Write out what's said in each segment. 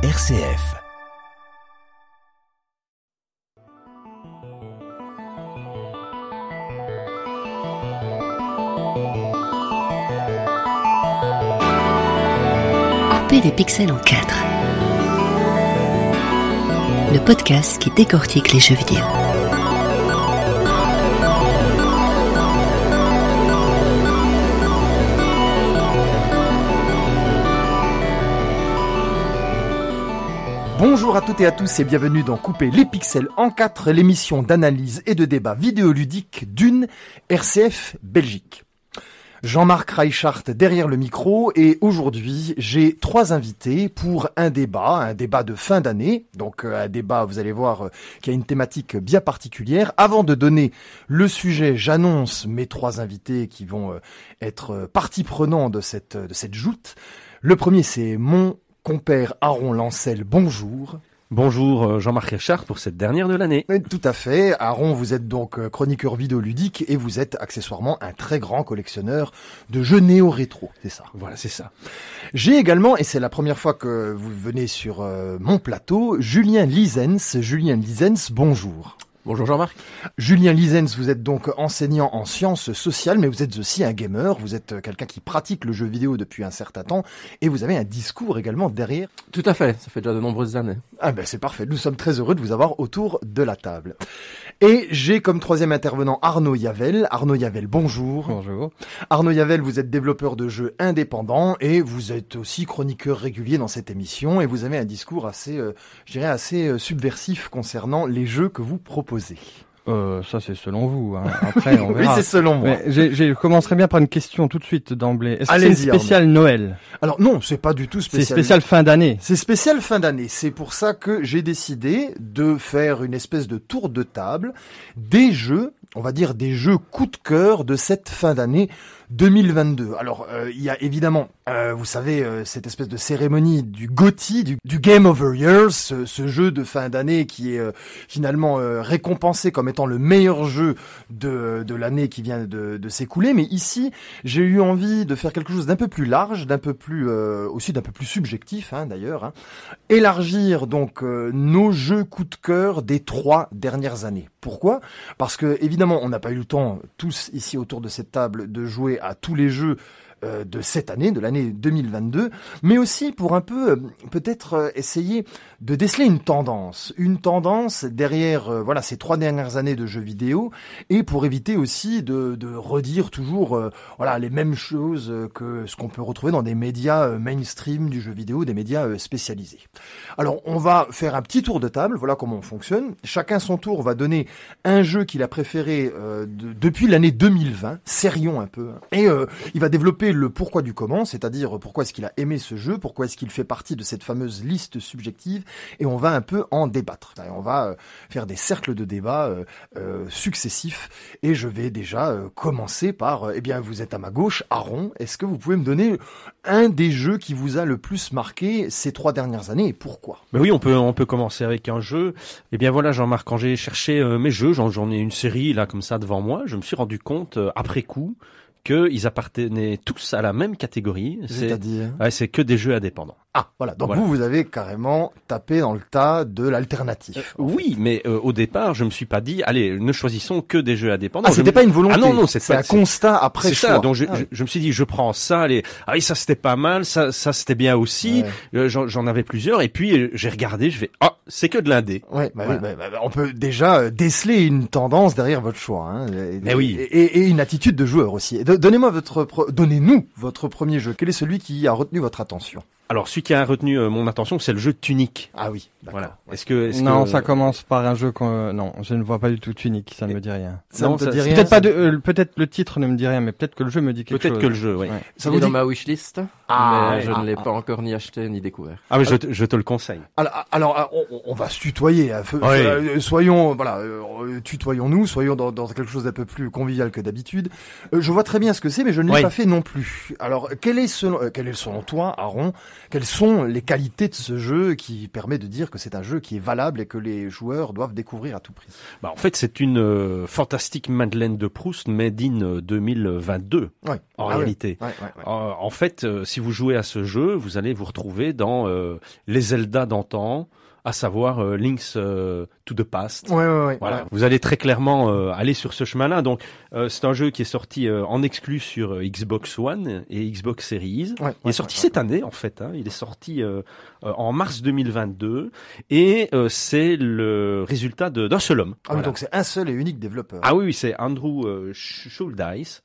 RCF. Couper les pixels en quatre. Le podcast qui décortique les jeux vidéo. Bonjour à toutes et à tous et bienvenue dans Couper les pixels en 4, l'émission d'analyse et de débat vidéoludique d'une RCF Belgique. Jean-Marc Reichart derrière le micro et aujourd'hui j'ai trois invités pour un débat, un débat de fin d'année, donc euh, un débat vous allez voir euh, qui a une thématique bien particulière. Avant de donner le sujet, j'annonce mes trois invités qui vont euh, être partie prenante de cette, de cette joute. Le premier c'est mon compère Aaron Lancel, bonjour. Bonjour euh, Jean-Marc Richard pour cette dernière de l'année. Tout à fait. Aaron, vous êtes donc euh, chroniqueur vidéoludique et vous êtes accessoirement un très grand collectionneur de jeux néo-rétro, c'est ça? Voilà, c'est ça. J'ai également, et c'est la première fois que vous venez sur euh, mon plateau, Julien Lisens. Julien Lisens, bonjour. Bonjour Jean-Marc. Julien Lisens, vous êtes donc enseignant en sciences sociales, mais vous êtes aussi un gamer, vous êtes quelqu'un qui pratique le jeu vidéo depuis un certain temps, et vous avez un discours également derrière. Tout à fait, ça fait déjà de nombreuses années. Ah ben c'est parfait, nous sommes très heureux de vous avoir autour de la table. Et j'ai comme troisième intervenant Arnaud Yavel. Arnaud Yavel, bonjour. Bonjour. Arnaud Yavel, vous êtes développeur de jeux indépendants et vous êtes aussi chroniqueur régulier dans cette émission et vous avez un discours assez, euh, je dirais, assez euh, subversif concernant les jeux que vous proposez. Euh, ça c'est selon vous. hein. Après on Oui, verra. c'est selon moi. Mais j'ai- j'ai- je commencerai bien par une question tout de suite d'emblée. Est-ce que c'est spéciale Noël? Alors non, c'est pas du tout C'est spécial. spécial fin d'année. C'est spécial fin d'année. C'est pour ça que j'ai décidé de faire une espèce de tour de table des jeux, on va dire des jeux coup de cœur de cette fin d'année 2022. Alors, euh, il y a évidemment, euh, vous savez, euh, cette espèce de cérémonie du GOTY, du, Game Over Years, ce, ce jeu de fin d'année qui est finalement récompensé comme étant le meilleur jeu de, de l'année qui vient de, s'écouler. Mais ici, j'ai eu envie de faire quelque chose d'un peu plus large, d'un peu plus aussi d'un peu plus subjectif hein, d'ailleurs. hein. Élargir donc nos jeux coup de cœur des trois dernières années. Pourquoi? Parce que évidemment, on n'a pas eu le temps tous ici autour de cette table de jouer à tous les jeux de cette année, de l'année 2022, mais aussi pour un peu euh, peut-être euh, essayer de déceler une tendance, une tendance derrière euh, voilà ces trois dernières années de jeux vidéo, et pour éviter aussi de, de redire toujours euh, voilà les mêmes choses euh, que ce qu'on peut retrouver dans des médias euh, mainstream du jeu vidéo, des médias euh, spécialisés. Alors on va faire un petit tour de table, voilà comment on fonctionne. Chacun son tour va donner un jeu qu'il a préféré euh, de- depuis l'année 2020, sérions un peu, hein. et euh, il va développer le pourquoi du comment, c'est-à-dire pourquoi est-ce qu'il a aimé ce jeu, pourquoi est-ce qu'il fait partie de cette fameuse liste subjective, et on va un peu en débattre. Et on va euh, faire des cercles de débat euh, euh, successifs, et je vais déjà commencer par, eh bien vous êtes à ma gauche, Aaron, est-ce que vous pouvez me donner un des jeux qui vous a le plus marqué ces trois dernières années, et pourquoi? Mais oui, on peut on peut commencer avec un jeu. Eh bien voilà, Jean-Marc, quand j'ai cherché mes jeux, j'en ai une série là comme ça devant moi, je me suis rendu compte après coup qu'ils appartenaient tous à la même catégorie. C'est C'est-à-dire ouais, c'est que des jeux indépendants. Ah, voilà. Donc Voilà. vous, vous avez carrément tapé dans le tas de l'alternatif. en Oui, mais euh, au départ, je me suis pas dit, allez, ne choisissons que des jeux indépendants. Ah, Je c'était me- pas une volonté. Ah non, non, c'est un constat après choix. ça. Donc je, Ah je, me suis dit, je prends ça. Les... Ah oui, ça c'était pas mal. Ça, ça c'était bien aussi. Ouais. Euh, J'en j'en avais plusieurs. Et puis euh, j'ai regardé. Je vais, ah, c'est que de l'indé. Ouais, bah, Voilà. oui, bah, bah, on peut déjà euh, déceler une tendance derrière votre choix. Hein, et, Mais oui. Et, et une attitude de joueur aussi. Donnez-moi votre, pro- donnez-nous votre premier jeu. Quel est celui qui a retenu votre attention? Alors, celui qui a retenu euh, mon attention, c'est le jeu Tunic. Ah oui. Voilà. Est-ce que, est-ce Non, que- ça commence par un jeu qu'on. euh, Non, je ne vois pas du tout Tunic. Ça ne me dit rien. Ça Non, ne te ça- dit rien Peut-être pas de. euh, peut-être le titre ne me dit rien, mais peut-être que le jeu me dit quelque chose. Peut-être que le jeu, oui. Ouais. Ça Il vous est dans dit ma wishlist, Ah, mais je Ah, ne l'ai ah. pas encore ni acheté ni découvert. Ah oui, je, te- je te le conseille. Alors, alors, on, on va se tutoyer. hein. Oui. soyons, voilà, tutoyons-nous, soyons dans, dans quelque chose d'un peu plus convivial que d'habitude. Je vois très bien ce que c'est, mais je ne l'ai Oui. pas fait non plus. Alors, quel est selon, quel est selon toi, Aaron, quelles sont les qualités de ce jeu qui permet de dire que c'est un jeu qui est valable et que les joueurs doivent découvrir à tout prix bah, En fait, c'est une euh, fantastique Madeleine de Proust made in 2022, ouais. en Ah réalité. Euh, en fait, euh, si vous jouez à ce jeu, vous allez vous retrouver dans euh, les Zelda d'antan, à savoir euh, Link's euh, to the Past. Ouais, ouais, ouais. Voilà, ouais. vous allez très clairement euh, aller sur ce chemin-là. Donc, euh, c'est un jeu qui est sorti euh, en exclu sur Xbox One et Xbox Series. Il est sorti cette année, en fait. Hein. Il est sorti en mars 2022 et c'est le résultat d'un seul homme. Ah Voilà. donc c'est un seul et unique développeur. Ah oui, oui, c'est Andrew Sch- Schuldeis.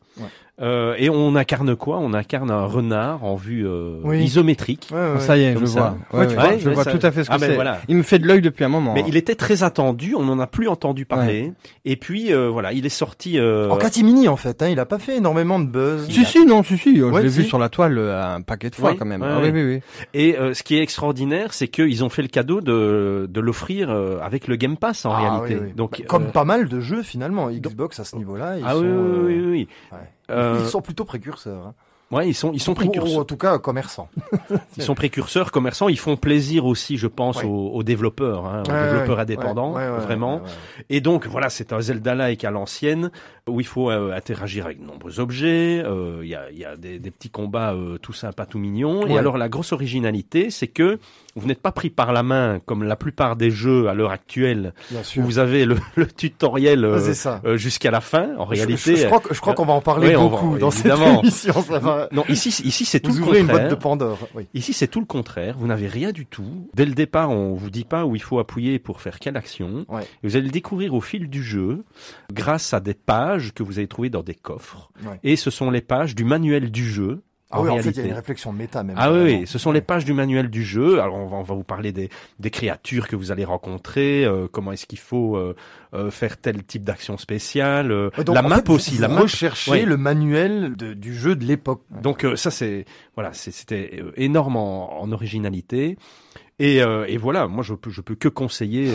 Euh, et on incarne quoi? On incarne un renard en vue euh, Oui. isométrique. Ouais, ouais, ouais. Ça y est, Comme je ça. vois. Ouais, Ouais, tu vois, je vois ça- tout à fait ce que Ah ben c'est. voilà. Il me fait de l'œil depuis un moment. Mais hein. il était très attendu, on n'en a plus entendu parler. Et puis euh, voilà, il est sorti. euh, En catimini en fait, hein, il a pas fait énormément de buzz. Si, si, non, si, si. Ouais, je l'ai vu sur la toile euh, un paquet de fois Oui, quand même. ouais, Ah ouais. oui, oui, oui. Et euh, ce qui est extraordinaire, c'est qu'ils ont fait le cadeau de, de l'offrir euh, avec le Game Pass en Ah, réalité. oui, oui. Donc Bah, comme euh, pas mal de jeux finalement, Xbox à ce niveau-là, ah oui, oui, oui. Euh, ils sont plutôt précurseurs. Hein. ouais, ils sont ils sont Ou- Ou, précurseurs. en tout cas commerçants. Ils sont précurseurs, commerçants. Ils font plaisir aussi, je pense, Ouais. aux, aux développeurs, hein, aux Ouais, développeurs ouais, indépendants, ouais, ouais, ouais, vraiment. Et donc voilà, c'est un Zelda-like à l'ancienne où il faut euh, interagir avec de nombreux objets. euh, Il y, a, il y a des, des petits combats euh, tout sympas, tout mignons. Et alors la grosse originalité, c'est que vous n'êtes pas pris par la main comme la plupart des jeux à l'heure actuelle où vous avez le, le tutoriel jusqu'à la fin. En réalité, je, je crois, que- je crois qu'on va en parler va- beaucoup dans évidemment. cette émission. Ça va. non, ici, ici c'est tout le ouvrez une contraire. boîte de Pandore. Oui. Ici, c'est tout le contraire. Vous n'avez rien du tout. Dès le départ, on vous dit pas où il faut appuyer pour faire quelle action. Vous allez le découvrir au fil du jeu, grâce à des pages que vous allez trouver dans des coffres. Ouais. Et ce sont les pages du manuel du jeu. Ah en oui, en fait, il y a une réflexion méta même. Ah oui, ce sont les pages du manuel du jeu. Alors on va, on va vous parler des, des créatures que vous allez rencontrer, euh, comment est-ce qu'il faut euh, euh, faire tel type d'action spéciale, donc, la map fait, aussi, la map. recherchez Oui. le manuel de- du jeu de l'époque. Donc ça c'est voilà, c'était énorme en, en originalité. Et, et voilà, moi je peux je peux que conseiller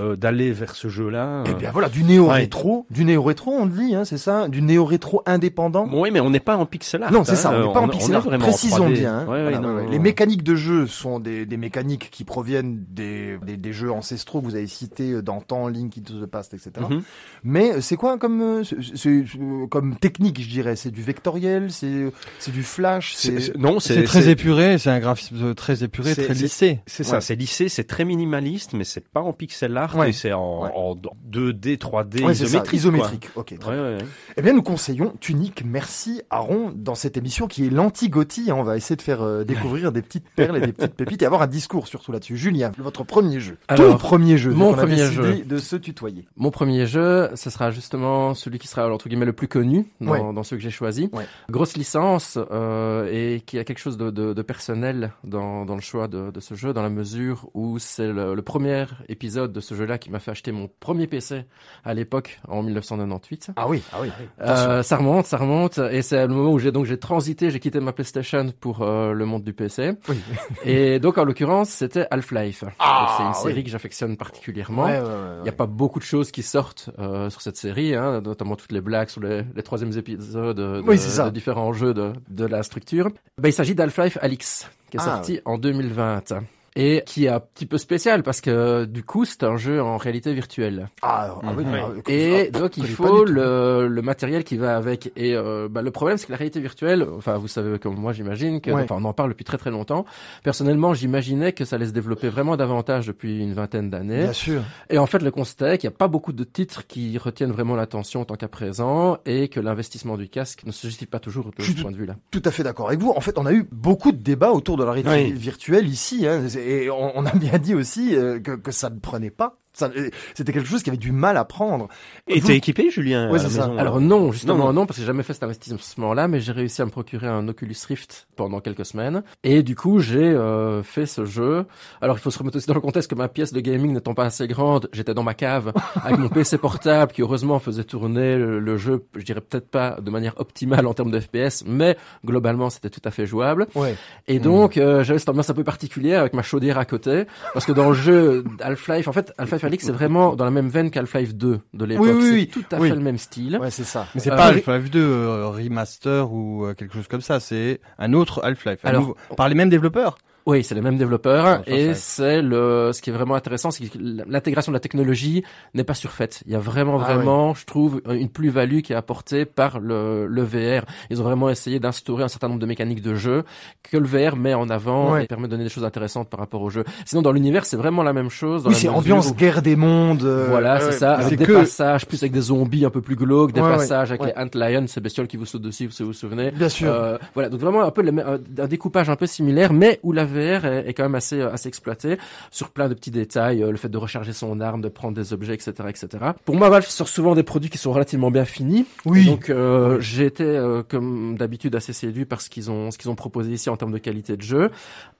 euh, euh, d'aller vers ce jeu-là. Eh bien voilà, du néo Ouais. rétro, du néo rétro, on le dit, hein, c'est ça, du néo rétro indépendant. Oui, mais on n'est pas en pixel art. Non, c'est hein, ça, on euh, n'est pas en pixel art. Précisons 3D. bien. hein. Ouais, ouais, Voilà, non, ouais, ouais. non, Les mécaniques de jeu sont des, des mécaniques qui proviennent des, des, des jeux ancestraux que vous avez cités euh, d'antan, Link into the Past, etc. Mhm. Mais euh, c'est quoi comme euh, c'est- euh, comme technique, je dirais? C'est du vectoriel, c'est c'est du flash, C'est- Non, C'est très épuré, c'est un graphisme très épuré, très lissé. C'est ça, Ouais. c'est lissé, c'est très minimaliste, mais c'est pas en pixel art, Ouais. et c'est en, Ouais. en 2D, 3D, Ouais, c'est ça, isométrique. Ok, très Ouais, bien. ouais, ouais. Eh bien, nous conseillons Tunique. Merci Aaron dans cette émission qui est l'anti-Gotti. hein. On va essayer de faire euh, découvrir des petites perles et des petites pépites et avoir un discours surtout là-dessus. Julien, votre premier jeu. Ton Alors, premier jeu. mon a premier jeu. de se tutoyer. Mon premier jeu, ce sera justement celui qui sera entre guillemets le plus connu dans, Ouais. dans ceux que j'ai choisis. Ouais. Grosse licence euh, et qui a quelque chose de, de, de personnel dans, dans le choix de, de ce jeu, dans la mesure où c'est le, le premier épisode de ce jeu-là qui m'a fait acheter mon premier PC à l'époque en 1998. Ah oui, ah oui. Euh, ça remonte, ça remonte, et c'est le moment où j'ai donc j'ai transité, j'ai quitté ma PlayStation pour euh, le monde du PC. Oui. Et donc en l'occurrence, c'était Half-Life. Ah, c'est une série oui. que j'affectionne particulièrement. Ouais, ouais, ouais, Il ouais. n'y a pas beaucoup de choses qui sortent euh, sur cette série, hein, notamment toutes les blagues sur les, les troisièmes épisodes de, Oui, différents jeux de, de la structure. Ben, il s'agit d'Half-Life Alix, qui est Ah, sorti en 2020. Et qui est un petit peu spécial parce que du coup c'est un jeu en réalité virtuelle. Ah, ah oui, Et ah, donc il faut le, le matériel qui va avec. Et euh, bah, le problème c'est que la réalité virtuelle, enfin vous savez comme moi j'imagine que, Ouais. enfin on en parle depuis très très longtemps. Personnellement j'imaginais que ça allait se développer vraiment davantage depuis une vingtaine d'années. Bien sûr. Et en fait, le constat est qu'il n'y a pas beaucoup de titres qui retiennent vraiment l'attention tant qu'à présent et que l'investissement du casque ne se justifie pas toujours de ce point de vue-là. Tout à fait d'accord avec vous. En fait, on a eu beaucoup de débats autour de la réalité Oui. virtuelle ici, hein, et on, a bien dit aussi euh, que ça ne prenait pas. Ça- euh, C'était quelque chose qui avait du mal à prendre. Et Vous- t'es équipé, Julien Ouais, à la ça. maison, Alors non, justement Non, non, non. parce que j'ai jamais fait cet investissement-là, mais j'ai réussi à me procurer un Oculus Rift pendant quelques semaines. Et du coup, j'ai euh, fait ce jeu. Alors il faut se remettre aussi dans le contexte que ma pièce de gaming n'étant pas assez grande, j'étais dans ma cave avec mon PC portable qui heureusement faisait tourner le, le jeu, je dirais peut-être pas de manière optimale en termes de FPS, mais globalement c'était tout à fait jouable. Ouais. Et donc, euh, j'avais cette ambiance un peu particulière avec ma chaudière à côté, parce que dans le jeu Half-Life, en fait, Half-Life Alix, c'est vraiment dans la même veine qu'Half-Life 2 de l'époque. Oui, oui, C'est tout à Oui. fait le même style. Ouais, c'est ça. Mais c'est Euh, pas. Half-Life 2 euh, remaster ou euh, quelque chose comme ça, c'est un autre Half-Life. Alors, nouveau- par les mêmes développeurs. Oui, c'est les mêmes développeurs et c'est le ce qui est vraiment intéressant, c'est que l'intégration de la technologie n'est pas surfaite. Il y a vraiment Ah vraiment, je trouve, une plus-value qui est apportée par le, le VR. Ils ont vraiment essayé d'instaurer un certain nombre de mécaniques de jeu que le VR met en avant Ouais. et permet de donner des choses intéressantes par rapport au jeu. Sinon, dans l'univers, c'est vraiment la même chose. dans Oui, c'est ambiance où- guerre des mondes. euh, Voilà, c'est ouais. ça, avec des que- passages plus avec des zombies un peu plus glauques, des Ouais, passages avec les Ant-Lions, ces bestioles qui vous sautent dessus, si vous vous souvenez. Bien sûr. Euh, voilà, donc vraiment un peu le un un découpage un peu similaire, mais où la VR est, est quand même assez euh, assez exploitée sur plein de petits détails, euh, le fait de recharger son arme, de prendre des objets, etc., etc. Pour moi, Valve sort souvent des produits qui sont relativement bien finis. Oui. Et donc euh, j'ai été euh, comme d'habitude assez séduit par ce qu'ils ont ce qu'ils ont proposé ici en termes de qualité de jeu.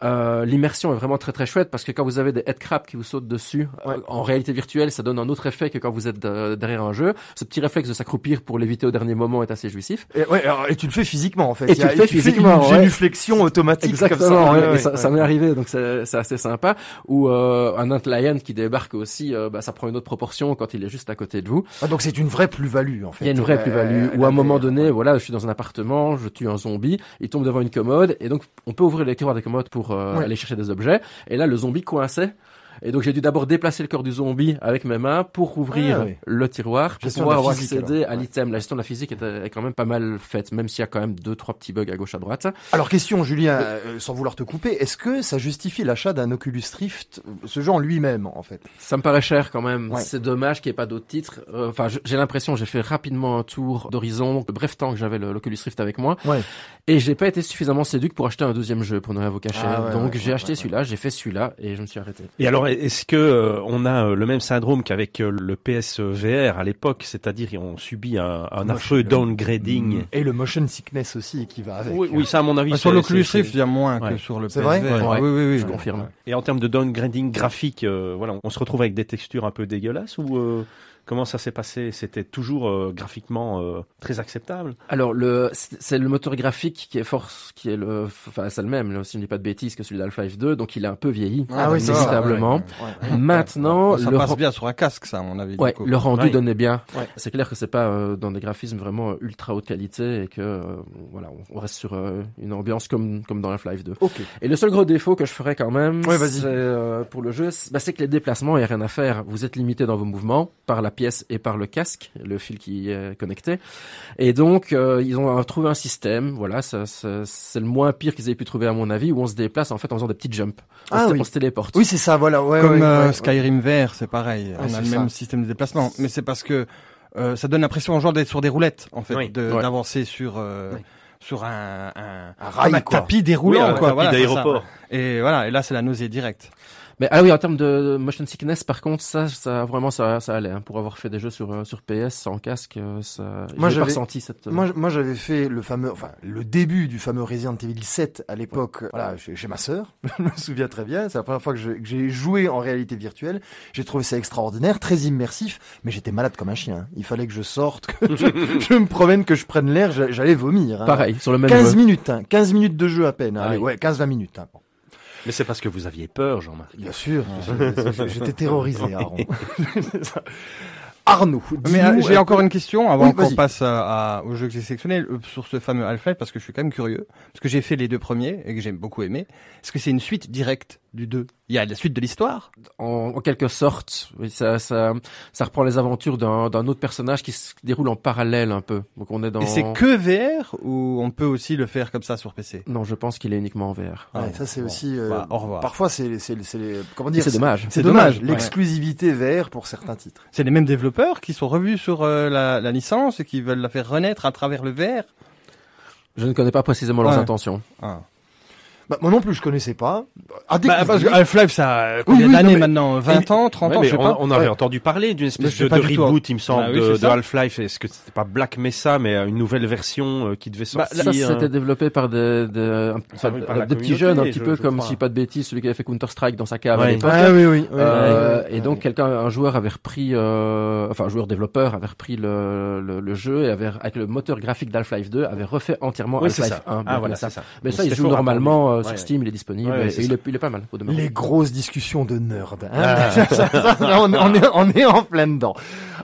Euh, L'immersion est vraiment très très chouette parce que quand vous avez des headcrabs qui vous sautent dessus Ouais. euh, en réalité virtuelle, ça donne un autre effet que quand vous êtes derrière un jeu. Ce petit réflexe de s'accroupir pour l'éviter au dernier moment est assez jouissif. Et, ouais, alors, et tu le fais physiquement en fait. Et tu le fais fais physiquement, une ouais. génuflexion automatique comme ça. ouais, ouais, et ouais, ça, ouais. Ça m'est arrivé, donc c'est assez sympa. Ou euh, un Antlion qui débarque aussi, euh, bah, ça prend une autre proportion quand il est juste à côté de vous. Ah, donc c'est une vraie plus-value en fait. Il y a une vraie plus-value. Ou à un moment donné, voilà, je suis dans un appartement, je tue un zombie, il tombe devant une commode, et donc on peut ouvrir les tiroirs des commodes pour euh, Ouais. aller chercher des objets. Et là, le zombie coinçait. Et donc j'ai dû d'abord déplacer le corps du zombie avec mes mains pour ouvrir Ah, oui. le tiroir, pour Gestion pouvoir physique, accéder alors. à Ouais. l'item. La gestion de la physique est, est quand même pas mal faite, même s'il y a quand même deux, trois petits bugs à gauche, à droite. Alors question Julien, euh, sans vouloir te couper, est-ce que ça justifie l'achat d'un Oculus Rift, ce en lui-même en fait? Ça me paraît cher quand même. Ouais. C'est dommage qu'il n'y ait pas d'autres titres. Euh, Enfin, j'ai l'impression, j'ai fait rapidement un tour d'horizon, le bref temps que j'avais l'Oculus Rift avec moi, Ouais. et j'ai pas été suffisamment séduit pour acheter un deuxième jeu, pour ne rien vous cacher. Ah ouais, Donc ouais, j'ai ouais, acheté ouais, celui-là, j'ai fait celui-là, et je me suis arrêté. Et alors, est-ce que euh, on a euh, le même syndrome qu'avec euh, le PSVR à l'époque, c'est-à-dire on subit un, affreux downgrading Et le motion sickness aussi qui va avec. Oui, oui, ça à mon avis. Ah, sur l'Oculus c'est- Rift, il y a moins Ouais. que sur le C'est PSVR. vrai Ouais. Oui, oui, oui. Je ouais. confirme. Et en termes de downgrading graphique, euh, voilà, on se retrouve avec des textures un peu dégueulasses ou euh, comment ça s'est passé? C'était toujours euh, graphiquement euh, très acceptable? Alors le, c'est le moteur graphique qui est force, qui est le, enfin c'est le même, là, si je ne dis pas de bêtises que celui d'Alpha F2, donc il est un peu vieilli, Ah oui, inévitablement. Ouais, ouais. Maintenant, ça le passe bien sur un casque, ça, à mon avis. du Ouais, coup. le rendu Ouais. donnait bien. Ouais. C'est clair que c'est pas euh, dans des graphismes vraiment ultra haute qualité et que euh, voilà, on- on reste sur euh, une ambiance comme comme dans Half-Life 2. Ok. Et le seul gros défaut que je ferais quand même, Ouais, vas-y. c'est euh, pour le jeu, c'est bah, c'est que les déplacements, il y a rien à faire. Vous êtes limité dans vos mouvements par la pièce et par le casque, le fil qui est connecté. Et donc euh, ils ont trouvé un système, voilà, ça, ça- c'est le moins pire qu'ils aient pu trouver à mon avis, où on se déplace en fait en faisant des petites jumps. On, Ah se, oui. on se téléporte. Oui, c'est ça, voilà. Ouais, Comme ouais, euh, ouais, Skyrim VR, c'est pareil. on a le ça. même système de déplacement. Mais c'est parce que euh, ça donne l'impression aux gens d'être sur des roulettes, en fait, Oui. de- Ouais. d'avancer sur euh, Ouais. sur un, un, Un rail, comme un quoi. tapis déroulant, un quoi. tapis Voilà, d'aéroport. Et voilà, et là c'est la nausée directe. Mais ah oui, en termes de motion sickness, par contre, ça, ça vraiment, ça, ça allait. hein. Pour avoir fait des jeux sur euh, sur PS sans casque, euh, ça, Moi, j'avais- ressenti cette. euh, Moi, moi, j'avais fait le fameux, enfin, le début du fameux Resident Evil 7 à l'époque, voilà, chez, chez ma sœur. je me souviens très bien. C'est la première fois que j'ai joué en réalité virtuelle. J'ai trouvé ça extraordinaire, très immersif, mais j'étais malade comme un chien. Il fallait que je sorte, que je, je me promène, que je prenne l'air, j'a- j'allais vomir. hein. Pareil, sur le même 15 jeu. minutes, hein, 15 minutes de jeu à peine. hein. Allez, ouais, 15-20 minutes. hein. Bon, Mais c'est parce que vous aviez peur, Jean-Marc. bien sûr, j'étais terrorisé, Aaron. Arnaud, Mais euh, j'ai euh, encore une question avant Oui, qu'on passe à, à- au jeu que j'ai sélectionné euh, sur ce fameux Half-Life parce que je suis quand même curieux parce que j'ai fait les deux premiers et que j'ai beaucoup aimé. Est-ce que c'est une suite directe du 2 Il y a la suite de l'histoire En, en quelque sorte, oui, ça, ça, ça reprend les aventures d'un d'un autre personnage qui se déroule en parallèle un peu. Donc on est dans. et c'est que VR ou on peut aussi le faire comme ça sur PC Non, je pense qu'il est uniquement en VR. Ouais, Ah, ça c'est bon. aussi. euh, Bah, au revoir. Parfois c'est c'est c'est les comment dire. C'est dommage. C'est dommage, dommage. ouais. L'exclusivité VR pour certains titres. C'est les mêmes développeurs qui sont revus sur euh, la, la licence et qui veulent la faire renaître à travers le VR Je ne connais pas précisément leurs Ouais. intentions. ah. Bah, moi non plus je connaissais pas. À bah, Parce que. Half-Life ça a Oui, combien oui, d'années non, mais- maintenant 20 ans 30 Ouais, ans mais je sais on, pas on avait Ouais. entendu parler d'une espèce de, reboot, il me semble, Bah oui, de, de. Half-Life. Est-ce que c'était pas Black Mesa, mais euh, une nouvelle version euh, qui devait Bah, sortir Ça, euh, c'était développé par des, des, un- enfin, oui, par la des petits jeunes, un petit je- peu je comme, crois. si pas de bêtises, celui qui avait fait Counter-Strike dans sa cave à l'époque. Ah oui oui. oui, Euh, oui, oui, et donc oui. quelqu'un, un joueur avait repris, euh, enfin un joueur développeur avait repris le, le, le jeu et avait avec le moteur graphique d'Half-Life 2 avait refait entièrement Oui, Half-Life ça. 1. Ah. Mais ça, il joue normalement euh, sur Ouais. Steam, il est disponible Ouais, et c'est il est, il est pas mal au. Les grosses discussions de nerd. hein. Ah. Ça, ça, ça, on, on est, on est en plein dedans.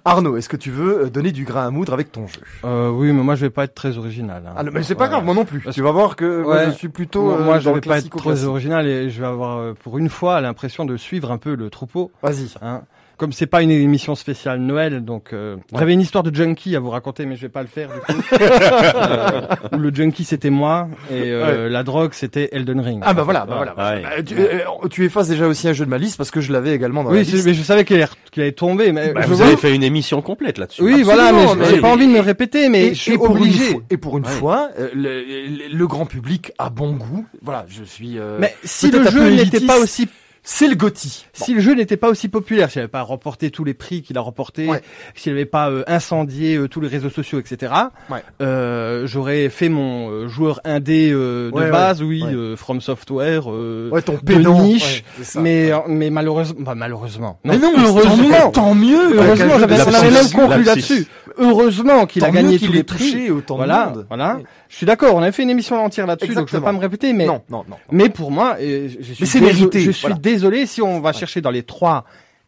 Arnaud, est-ce que tu veux euh, donner du grain à moudre avec ton jeu? Euh, oui, mais moi je vais pas être très original. hein. ah, non, Mais c'est pas Ouais. grave, moi non plus. Parce Tu vas voir que moi, je suis plutôt. Moi, euh, moi, je vais pas être classique. original et je vais avoir pour une fois l'impression de suivre un peu le troupeau. Vas-y. Hein. Comme c'est pas une émission spéciale Noël, donc euh, j'avais une histoire de junkie à vous raconter, mais je vais pas le faire du coup. Euh, où le junkie c'était moi et euh, la drogue c'était Elden Ring. Ah bah voilà, bah voilà. Ouais. Bah, tu, euh, tu effaces déjà aussi un jeu de ma liste parce que je l'avais également dans la oui, c'est- liste. mais je savais qu'il allait, qu'il allait tomber, mais Bah, je vous vois- avez fait une émission complète là-dessus. Oui, voilà, mais j'ai pas envie de me répéter, mais et, je suis obligé. fois, et pour une Ouais. fois, euh, le, le- le grand public a bon goût. Voilà, je suis. euh, Mais si le jeu n'était pas aussi c'est le Gotti. Si le jeu n'était pas aussi populaire, s'il n'avait pas remporté tous les prix qu'il a remporté, Ouais. s'il n'avait pas euh, incendié euh, tous les réseaux sociaux, etc., Ouais. euh, j'aurais fait mon euh, joueur indé euh, de Ouais, base, oui, euh, From Software, euh, ton de pédant. niche, c'est ça. mais mais malheureusement, bah, malheureusement, Mais non, heureusement, tant mieux. heureusement, de on avait même conclu là-dessus. Heureusement qu'il a gagné tous les prix. autant Voilà, de monde. voilà. Je suis d'accord. On avait fait une émission entière là-dessus, donc je vais Exactement. pas me répéter, mais Non, non, non. mais pour moi, je suis Mais c'est mérité, Je suis voilà. Désolé si on va chercher dans les trois,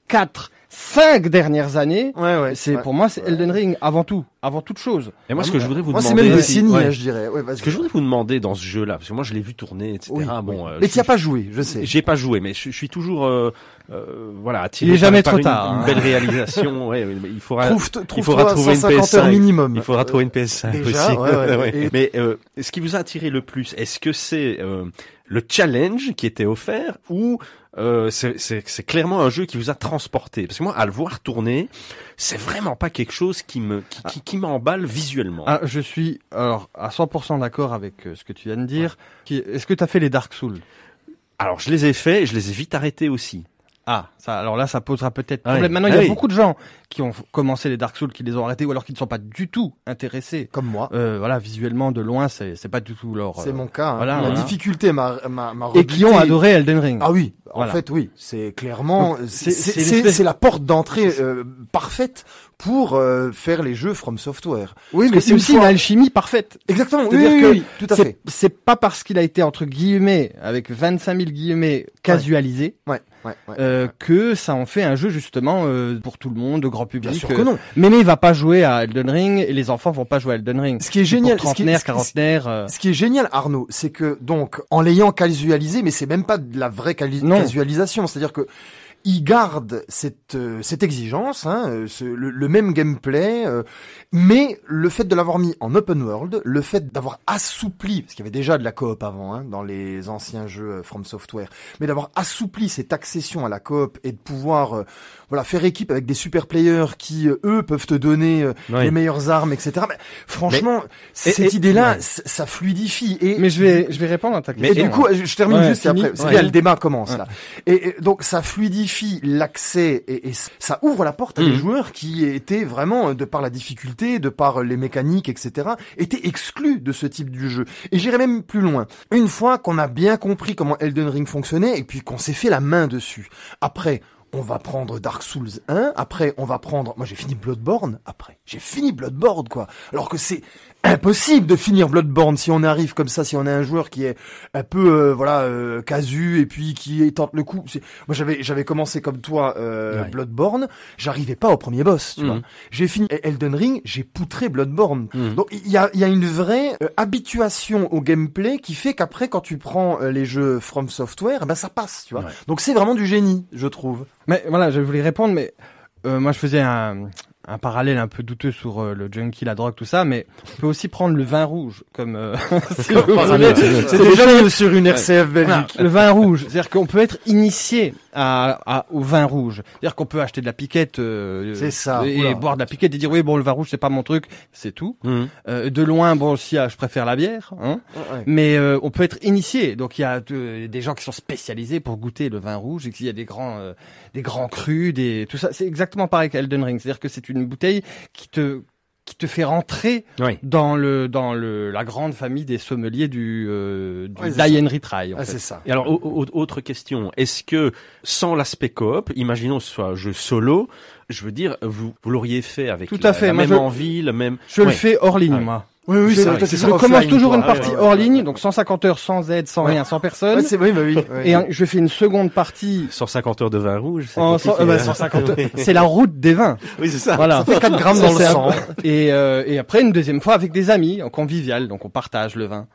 quatre, cinq dernières années. Ouais, ouais. C'est ouais. pour moi, c'est Elden Ring avant tout, avant toute chose. Et moi, ce que je voudrais vous Moi, c'est demander, même si- décennie, ouais. je dirais. Ce que je voudrais vous demander dans ce jeu-là, parce que moi, je l'ai vu tourner, etc. Oui, bon, oui. euh, Mais tu as pas joué, je sais. J'ai pas joué, mais je, je suis toujours, euh, euh, voilà, attiré Il est par- jamais par trop une, tard, Une hein. belle réalisation. il faudra, Trouve, il faudra trouver une 150 heures PS5. minimum. il faudra trouver une PS5 déjà, aussi. Mais ce qui vous a attiré le plus, est-ce que c'est euh, le challenge qui était offert ou euh, c'est c'est- c'est clairement un jeu qui vous a transporté Parce que moi, à le voir tourner, c'est vraiment pas quelque chose qui me qui, qui, qui m'emballe visuellement. Ah, je suis alors à 100% d'accord avec euh, ce que tu viens de dire. Est-ce que tu as fait les Dark Souls? Alors, je les ai faits et je les ai vite arrêtés aussi. Ah, ça, alors là, ça posera peut-être Ouais. problème. Maintenant, il y Ah a oui. beaucoup de gens qui ont commencé les Dark Souls, qui les ont arrêtés, ou alors qui ne sont pas du tout intéressés. Comme moi. Euh, voilà, visuellement, de loin, c'est c'est pas du tout leur. C'est euh, mon cas. hein. voilà, La voilà. difficulté m'a m'a m'a Et qui ont adoré Elden Ring. Ah oui, en Voilà. fait oui, c'est clairement Donc, c'est c'est- c'est c'est la porte d'entrée euh, parfaite pour euh, faire les jeux From Software. oui, mais c'est aussi fois- une alchimie parfaite. Exactement. Oui, C'est-à-dire oui, que oui, tout à fait. C'est pas parce qu'il a été entre guillemets, avec 25 000 guillemets, casualisé, Ouais, ouais, ouais. euh, que ça en fait un jeu justement euh, pour tout le monde, de grand public. Bien sûr euh, que non. Mémé va pas jouer à Elden Ring et les enfants vont pas jouer à Elden Ring. Ce qui est génial, pour trentenaires, ce qui est- euh, Ce qui est génial, Arnaud, c'est que donc en l'ayant casualisé, mais c'est même pas de la vraie Non. casualisation, c'est-à-dire que il garde cette euh, cette exigence, hein, euh, ce- le, le même gameplay, euh, mais le fait de l'avoir mis en open world, le fait d'avoir assoupli, parce qu'il y avait déjà de la coop avant hein, dans les anciens jeux euh, From Software, mais d'avoir assoupli cette accession à la coop et de pouvoir euh, voilà faire équipe avec des super players qui eux peuvent te donner les meilleures armes, etc. Mais, franchement, Et- cette et- idée-là, ouais. ça fluidifie. Et, Mais je vais, je vais répondre à ta et question. du coup, je, je termine Ouais, juste et après. C'est Ouais. bien, le débat commence là. Et, et donc, ça fluidifie l'accès et, et ça ouvre la porte à des Mhm. joueurs qui étaient vraiment, euh, de par la difficulté, de par les mécaniques, etc., étaient exclus de ce type de jeu. Et j'irai même plus loin. Une fois qu'on a bien compris comment Elden Ring fonctionnait et puis qu'on s'est fait la main dessus, après, on va prendre Dark Souls 1, après on va prendre, moi j'ai fini Bloodborne, après j'ai fini Bloodborne quoi, alors que c'est impossible de finir Bloodborne si on arrive comme ça, si on est un joueur qui est un peu euh, voilà euh, casu et puis qui tente le coup. Moi j'avais j'avais commencé comme toi euh, Ouais. Bloodborne, j'arrivais pas au premier boss, tu Mhm. vois. J'ai fini Elden Ring, j'ai poutré Bloodborne. Mhm. Donc il y a il y a une vraie euh, habituation au gameplay qui fait qu'après quand tu prends euh, les jeux From Software, ben ça passe, tu vois. Ouais. Donc c'est vraiment du génie, je trouve. Mais voilà, je voulais répondre, mais euh, moi je faisais un, un parallèle un peu douteux sur euh, le junkie, la drogue, tout ça, mais on peut aussi prendre le vin rouge comme. euh, si. C'est déjà sur une RCF Belgique. le vin rouge, c'est-à-dire qu'on peut être initié à, à- au vin rouge. C'est-à-dire qu'on peut acheter de la piquette euh, C'est ça, et oula. boire de la piquette et dire oui bon le vin rouge c'est pas mon truc, c'est tout. Mhm. Euh, de loin bon si ah, je préfère la bière, hein. Ouais. mais euh, on peut être initié. Donc il y a des gens qui sont spécialisés pour goûter le vin rouge et qu'il y a des grands euh, des grands crus, des tout ça. C'est exactement pareil qu'Elden Ring, c'est-à-dire que c'est une bouteille qui te qui te fait rentrer Oui. dans le dans le la grande famille des sommeliers du euh, du Ouais, c'est die and retry. en Ah, fait. c'est ça. Et alors, au- au- autre question. Est-ce que, sans l'aspect coop, imaginons que ce soit un jeu solo, je veux dire, vous, vous l'auriez fait avec Tout la, à fait. la Moi, même je- envie, le même... Je le fais hors ligne, moi. Oui, oui, c'est vrai je commence toujours une partie Ouais, ouais, hors ligne, donc 150 heures sans aide, sans rien, sans personne. C'est oui, bah oui. ouais. et un- je fais une seconde partie 150 heures de vin rouge. c'est en euh, bah, hein. 150 heures. C'est la route des vins. Oui, c'est ça. Voilà. Ça fait 4 grammes dans le sang. Et, euh, et après une deuxième fois avec des amis, en convivial, donc on partage le vin.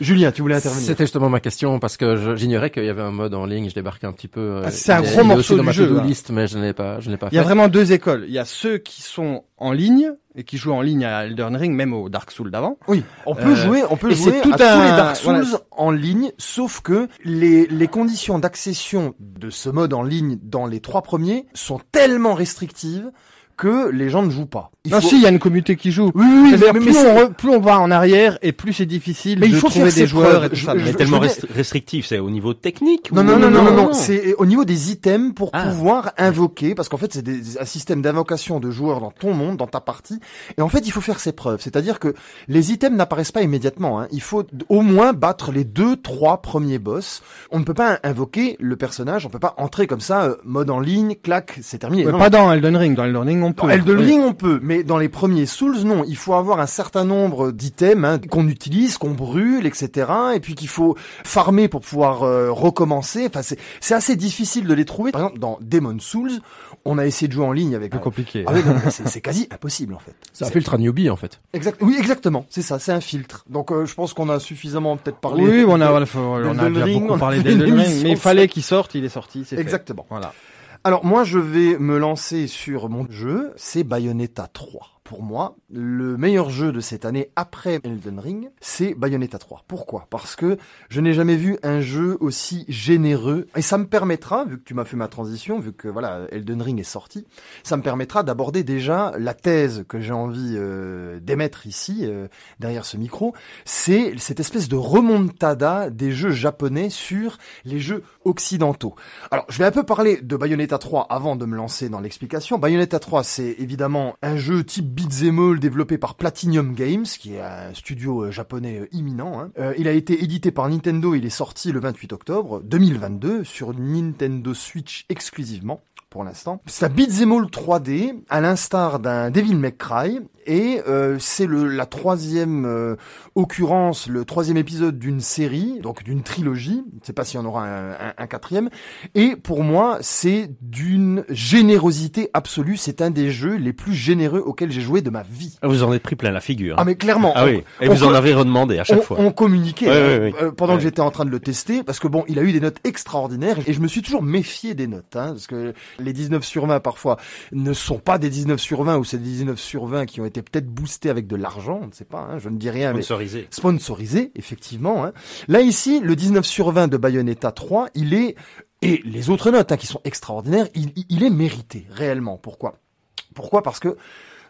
Julien, tu voulais intervenir. C'était justement ma question parce que j'ignorais qu'il y avait un mode en ligne. Je débarquais un petit peu. euh, Ah, c'est un gros morceau du ma jeu, to-do list, mais je ne l'ai pas, je ne l'ai pas Il y a vraiment deux écoles. Il y a ceux qui sont en ligne et qui jouent en ligne à Elden Ring, même au Dark Souls d'avant. Oui, on peut Euh, jouer, on peut jouer c'est à tout tous un- les Dark Souls voilà. en ligne, sauf que les, les conditions d'accession de ce mode en ligne dans les trois premiers sont tellement restrictives que les gens ne jouent pas. Il non, faut- si, il y a une communauté qui joue. Oui, oui, mais- mais plus, on re- plus on va en arrière et plus c'est difficile Mais il de faut trouver des joueurs et tout Je- ça. je- Mais veux tellement rest- restrictif, c'est au niveau technique Non, ou- non, non, non, non, non, c'est au niveau des items pour Ah. pouvoir invoquer, parce qu'en fait, c'est des- un système d'invocation de joueurs dans ton monde, dans ta partie. Et en fait, il faut faire ses preuves. C'est-à-dire que les items n'apparaissent pas immédiatement. Hein. Il faut au moins battre les deux, trois premiers boss. On ne peut pas invoquer le personnage, on peut pas entrer comme ça, euh, mode en ligne, clac, c'est terminé. Ouais, Non, pas dans Elden Ring. Dans Elden Ring, on peut. dans Elden Oui. Ring, on peut, mais dans les premiers Souls, non. Il faut avoir un certain nombre d'items hein, qu'on utilise, qu'on brûle, etc. Et puis qu'il faut farmer pour pouvoir euh, recommencer. Enfin, c'est c'est assez difficile de les trouver. Par exemple, dans Demon Souls, on a essayé de jouer en ligne avec. Plus compliqué. Ah oui, non, mais c'est c'est quasi impossible en fait. C'est un filtre à newbie en fait. Exact. Oui, exactement. C'est ça. C'est un filtre. Donc, euh, je pense qu'on a suffisamment peut-être parlé. Oui, on a, on a déjà on beaucoup parlé d'Elden Ring, mais il fallait qu'il sorte, il est sorti, c'est fait. Exactement. Voilà. Alors moi je vais me lancer sur mon jeu, c'est Bayonetta 3. Pour moi, le meilleur jeu de cette année après Elden Ring, c'est Bayonetta 3. Pourquoi? Parce que je n'ai jamais vu un jeu aussi généreux et ça me permettra, vu que tu m'as fait ma transition, vu que voilà Elden Ring est sorti, ça me permettra d'aborder déjà la thèse que j'ai envie euh, d'émettre ici euh, derrière ce micro, c'est cette espèce de remontada des jeux japonais sur les jeux occidentaux. Alors, je vais un peu parler de Bayonetta 3 avant de me lancer dans l'explication. Bayonetta 3, c'est évidemment un jeu type beat'em all développé par Platinum Games, qui est un studio euh, japonais euh, imminent. hein. Euh, il a été édité par Nintendo, il est sorti le 28 octobre 2022 sur Nintendo Switch exclusivement pour l'instant. C'est un beat'em all 3D, à l'instar d'un Devil May Cry, et euh, c'est le la troisième euh, occurrence, le troisième épisode d'une série, donc d'une trilogie. Je ne sais pas s'il y en aura un, un- un quatrième. Et pour moi, c'est d'une générosité absolue. C'est un des jeux les plus généreux auxquels j'ai joué de ma vie. Ah, Vous en êtes pris plein la figure. Ah mais clairement. Ah on- oui. Et on vous en avez redemandé à chaque fois. on communiquait hein, ouais, ouais. euh, pendant que j'étais en train de le tester parce que bon, il a eu des notes extraordinaires et je me suis toujours méfié des notes hein, parce que les 19 sur 20 parfois ne sont pas des 19 sur 20 ou c'est des 19 sur 20 qui ont été peut-être boostés avec de l'argent, on ne sait pas, hein, je ne dis rien mais Sponsorisé. sponsorisé, effectivement. hein. Là ici, le 19 sur 20 de Bayonetta 3, il est et les autres notes hein, qui sont extraordinaires, il, il- il est mérité réellement. Pourquoi? Pourquoi? Parce que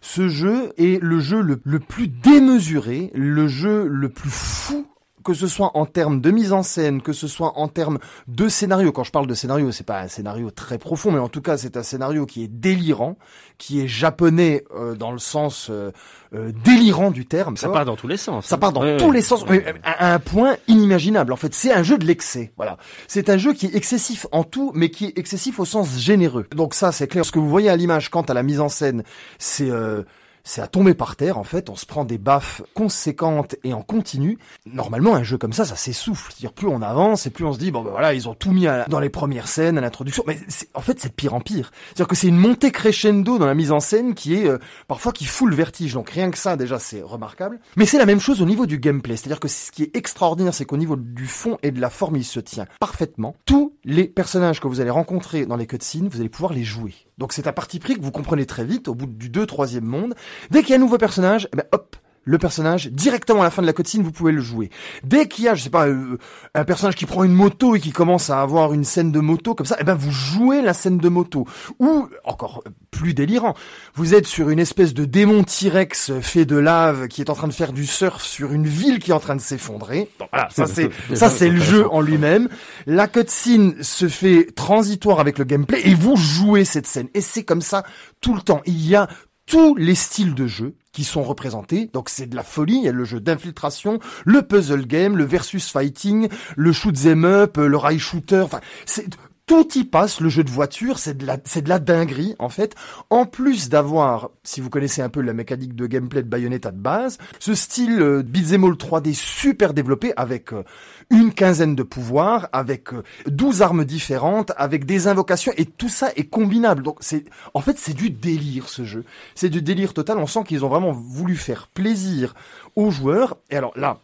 ce jeu est le jeu le, le plus démesuré, le jeu le plus fou que ce soit en termes de mise en scène, que ce soit en termes de scénario. Quand je parle de scénario, c'est pas un scénario très profond, mais en tout cas, c'est un scénario qui est délirant, qui est japonais euh, dans le sens euh, euh, délirant du terme. Ça part dans tous les sens. Ça part dans Ouais, tous ouais. les sens, mais à à un point inimaginable. En fait, c'est un jeu de l'excès. Voilà, c'est un jeu qui est excessif en tout, mais qui est excessif au sens généreux. Donc ça, c'est clair. Ce que vous voyez à l'image quant à la mise en scène, c'est euh, c'est à tomber par terre. En fait, on se prend des baffes conséquentes et en continu. Normalement, un jeu comme ça, ça s'essouffle. C'est-à-dire, plus on avance et plus on se dit bon ben voilà, ils ont tout mis dans les premières scènes, à l'introduction. Mais en fait, c'est pire en pire. C'est-à-dire que c'est une montée crescendo dans la mise en scène qui est euh, parfois qui fout le vertige. Donc rien que ça, déjà, c'est remarquable. Mais c'est la même chose au niveau du gameplay. C'est-à-dire que ce qui est extraordinaire, c'est qu'au niveau du fond et de la forme, il se tient parfaitement. Tous les personnages que vous allez rencontrer dans les cutscenes, vous allez pouvoir les jouer. Donc c'est un parti pris que vous comprenez très vite au bout du 2 troisième monde. Dès qu'il y a un nouveau personnage, eh ben hop, le personnage, directement à la fin de la cutscene, vous pouvez le jouer. Dès qu'il y a, je sais pas, euh, un personnage qui prend une moto et qui commence à avoir une scène de moto comme ça, eh ben vous jouez la scène de moto. Ou, encore plus délirant, vous êtes sur une espèce de démon T-Rex fait de lave qui est en train de faire du surf sur une ville qui est en train de s'effondrer. Voilà, ça c'est ça c'est le jeu en lui-même. La cutscene se fait transitoire avec le gameplay et vous jouez cette scène. Et c'est comme ça tout le temps. Il y a tous les styles de jeu qui sont représentés. Donc c'est de la folie. Il y a le jeu d'infiltration, le puzzle game, le versus fighting, le shoot 'em up, le rail shooter. Enfin, c'est tout y passe, le jeu de voiture, c'est de la, c'est de la dinguerie, en fait. En plus d'avoir, si vous connaissez un peu la mécanique de gameplay de Bayonetta de base, ce style euh, beat'em all 3D super développé avec euh, une quinzaine de pouvoirs, avec euh, 12 armes différentes, avec des invocations, et tout ça est combinable. Donc c'est, en fait, c'est du délire, ce jeu. C'est du délire total. On sent qu'ils ont vraiment voulu faire plaisir aux joueurs. Et alors là,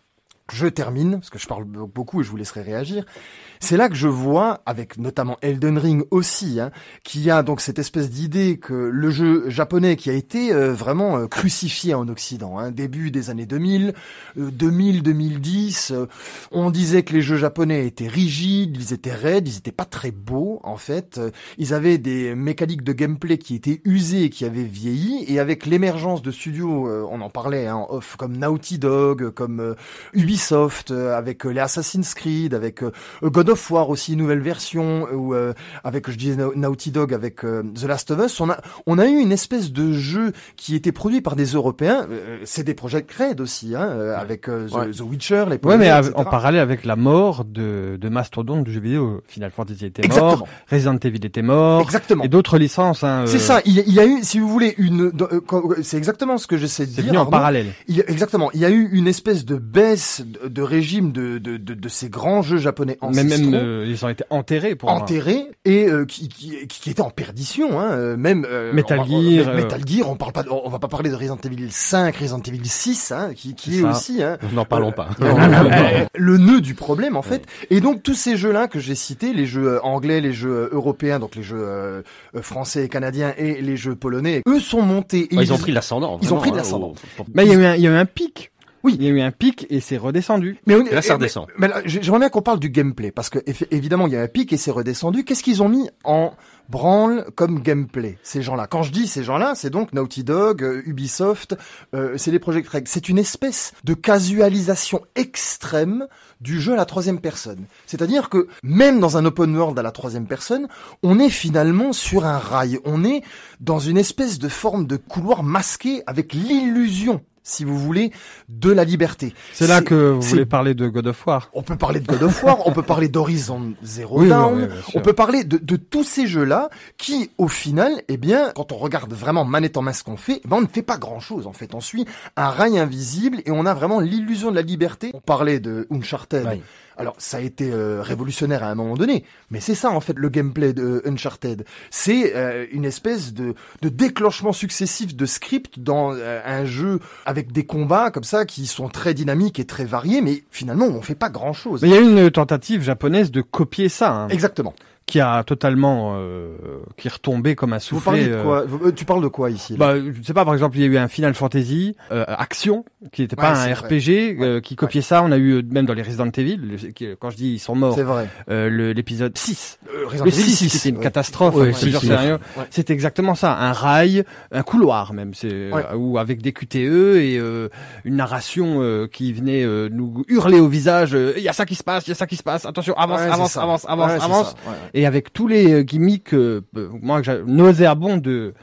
je termine, parce que je parle beaucoup et je vous laisserai réagir. C'est là que je vois, avec notamment Elden Ring aussi, hein, qu'il y a donc cette espèce d'idée que le jeu japonais qui a été euh, vraiment euh, crucifié en Occident, hein, début des années 2000, 2000-2010, euh, on disait que les jeux japonais étaient rigides, ils étaient raides, ils étaient pas très beaux en fait, ils avaient des mécaniques de gameplay qui étaient usées qui avaient vieilli, et avec l'émergence de studios, on en parlait hein, off, comme Naughty Dog, comme Ubisoft, avec les Assassin's Creed, avec God of War aussi, nouvelle version, ou euh, avec, je disais Naughty Dog, avec euh, The Last of Us, on a, on a eu une espèce de jeu qui était produit par des Européens. Euh, c'est des projets Cred aussi, hein, avec The, The, Witcher, les Ouais, mais en parallèle avec la mort de, de mastodonte du jeu vidéo, Final Fantasy était Exactement. mort, Resident Evil était mort, Exactement. et d'autres licences. Hein, c'est ça. Il, il, y a eu, si vous voulez, une. c'est exactement ce que j'essaie de dire. C'est venu en parallèle. Il, exactement. Il y a eu une espèce de baisse de, de régime de, de, de, de, ces grands jeux japonais anciens euh, ils ont été enterrés pour enterrés et euh, qui, qui, qui étaient en perdition hein, euh, même Metal Gear Metal Gear on parle pas on va pas parler de Resident Evil 5 Resident Evil 6 hein, qui, qui est, aussi hein, n'en parlons pas. Le nœud du problème en fait. Et donc tous ces jeux là que j'ai cités les jeux anglais les jeux européens donc les jeux français et canadiens et les jeux polonais eux sont montés ils, ils, ont pris l'ascendant ils ont pris l'ascendant. mais il y a eu un, il y a eu un pic oui. Il y a eu un pic et c'est redescendu. Mais on, là, ça redescend. Mais, mais j'aimerais bien qu'on parle du gameplay parce que évidemment il y a un pic et c'est redescendu. Qu'est-ce qu'ils ont mis en branle comme gameplay ces gens-là? Quand je dis ces gens-là, c'est donc Naughty Dog, euh, Ubisoft, euh, c'est les Project Red. C'est une espèce de casualisation extrême du jeu à la troisième personne. C'est-à-dire que même dans un open world à la troisième personne, on est finalement sur un rail. On est dans une espèce de forme de couloir masqué avec l'illusion si vous voulez, de la liberté. C'est là que vous voulez parler de God of War. On peut parler de God of War, on peut parler d'Horizon Zero Dawn, on peut parler de, de tous ces jeux-là qui, au final, eh bien, quand on regarde vraiment manette en main ce qu'on fait, eh ben, on ne fait pas grand-chose en fait. On suit un rail invisible et on a vraiment l'illusion de la liberté. On parlait de Uncharted. Alors ça a été euh, révolutionnaire à un moment donné, mais c'est ça en fait le gameplay de Uncharted. C'est euh, une espèce de, de déclenchement successif de script dans euh, un jeu avec des combats comme ça qui sont très dynamiques et très variés, mais finalement on fait pas grand chose. Mais il y a une tentative japonaise de copier ça. Hein. Exactement qui a totalement euh, qui est retombé comme un soufflet. Vous parlez de quoi euh, Tu parles de quoi ici Bah, je sais pas. Par exemple, il y a eu un Final Fantasy euh, Action qui n'était pas un RPG euh, qui copiait ça. On a eu même dans les Resident Evil. quand je dis ils sont morts, c'est vrai. L'épisode 6, le 6, c'était une catastrophe. C'est exactement ça. Un rail, un couloir même, c'est ou avec des QTE et une narration qui venait nous hurler au visage. Il y a ça qui se passe, il y a ça qui se passe. Attention, avance, avance, avance, avance, avance et avec tous les euh, gimmicks, euh, moi, nauséabonds de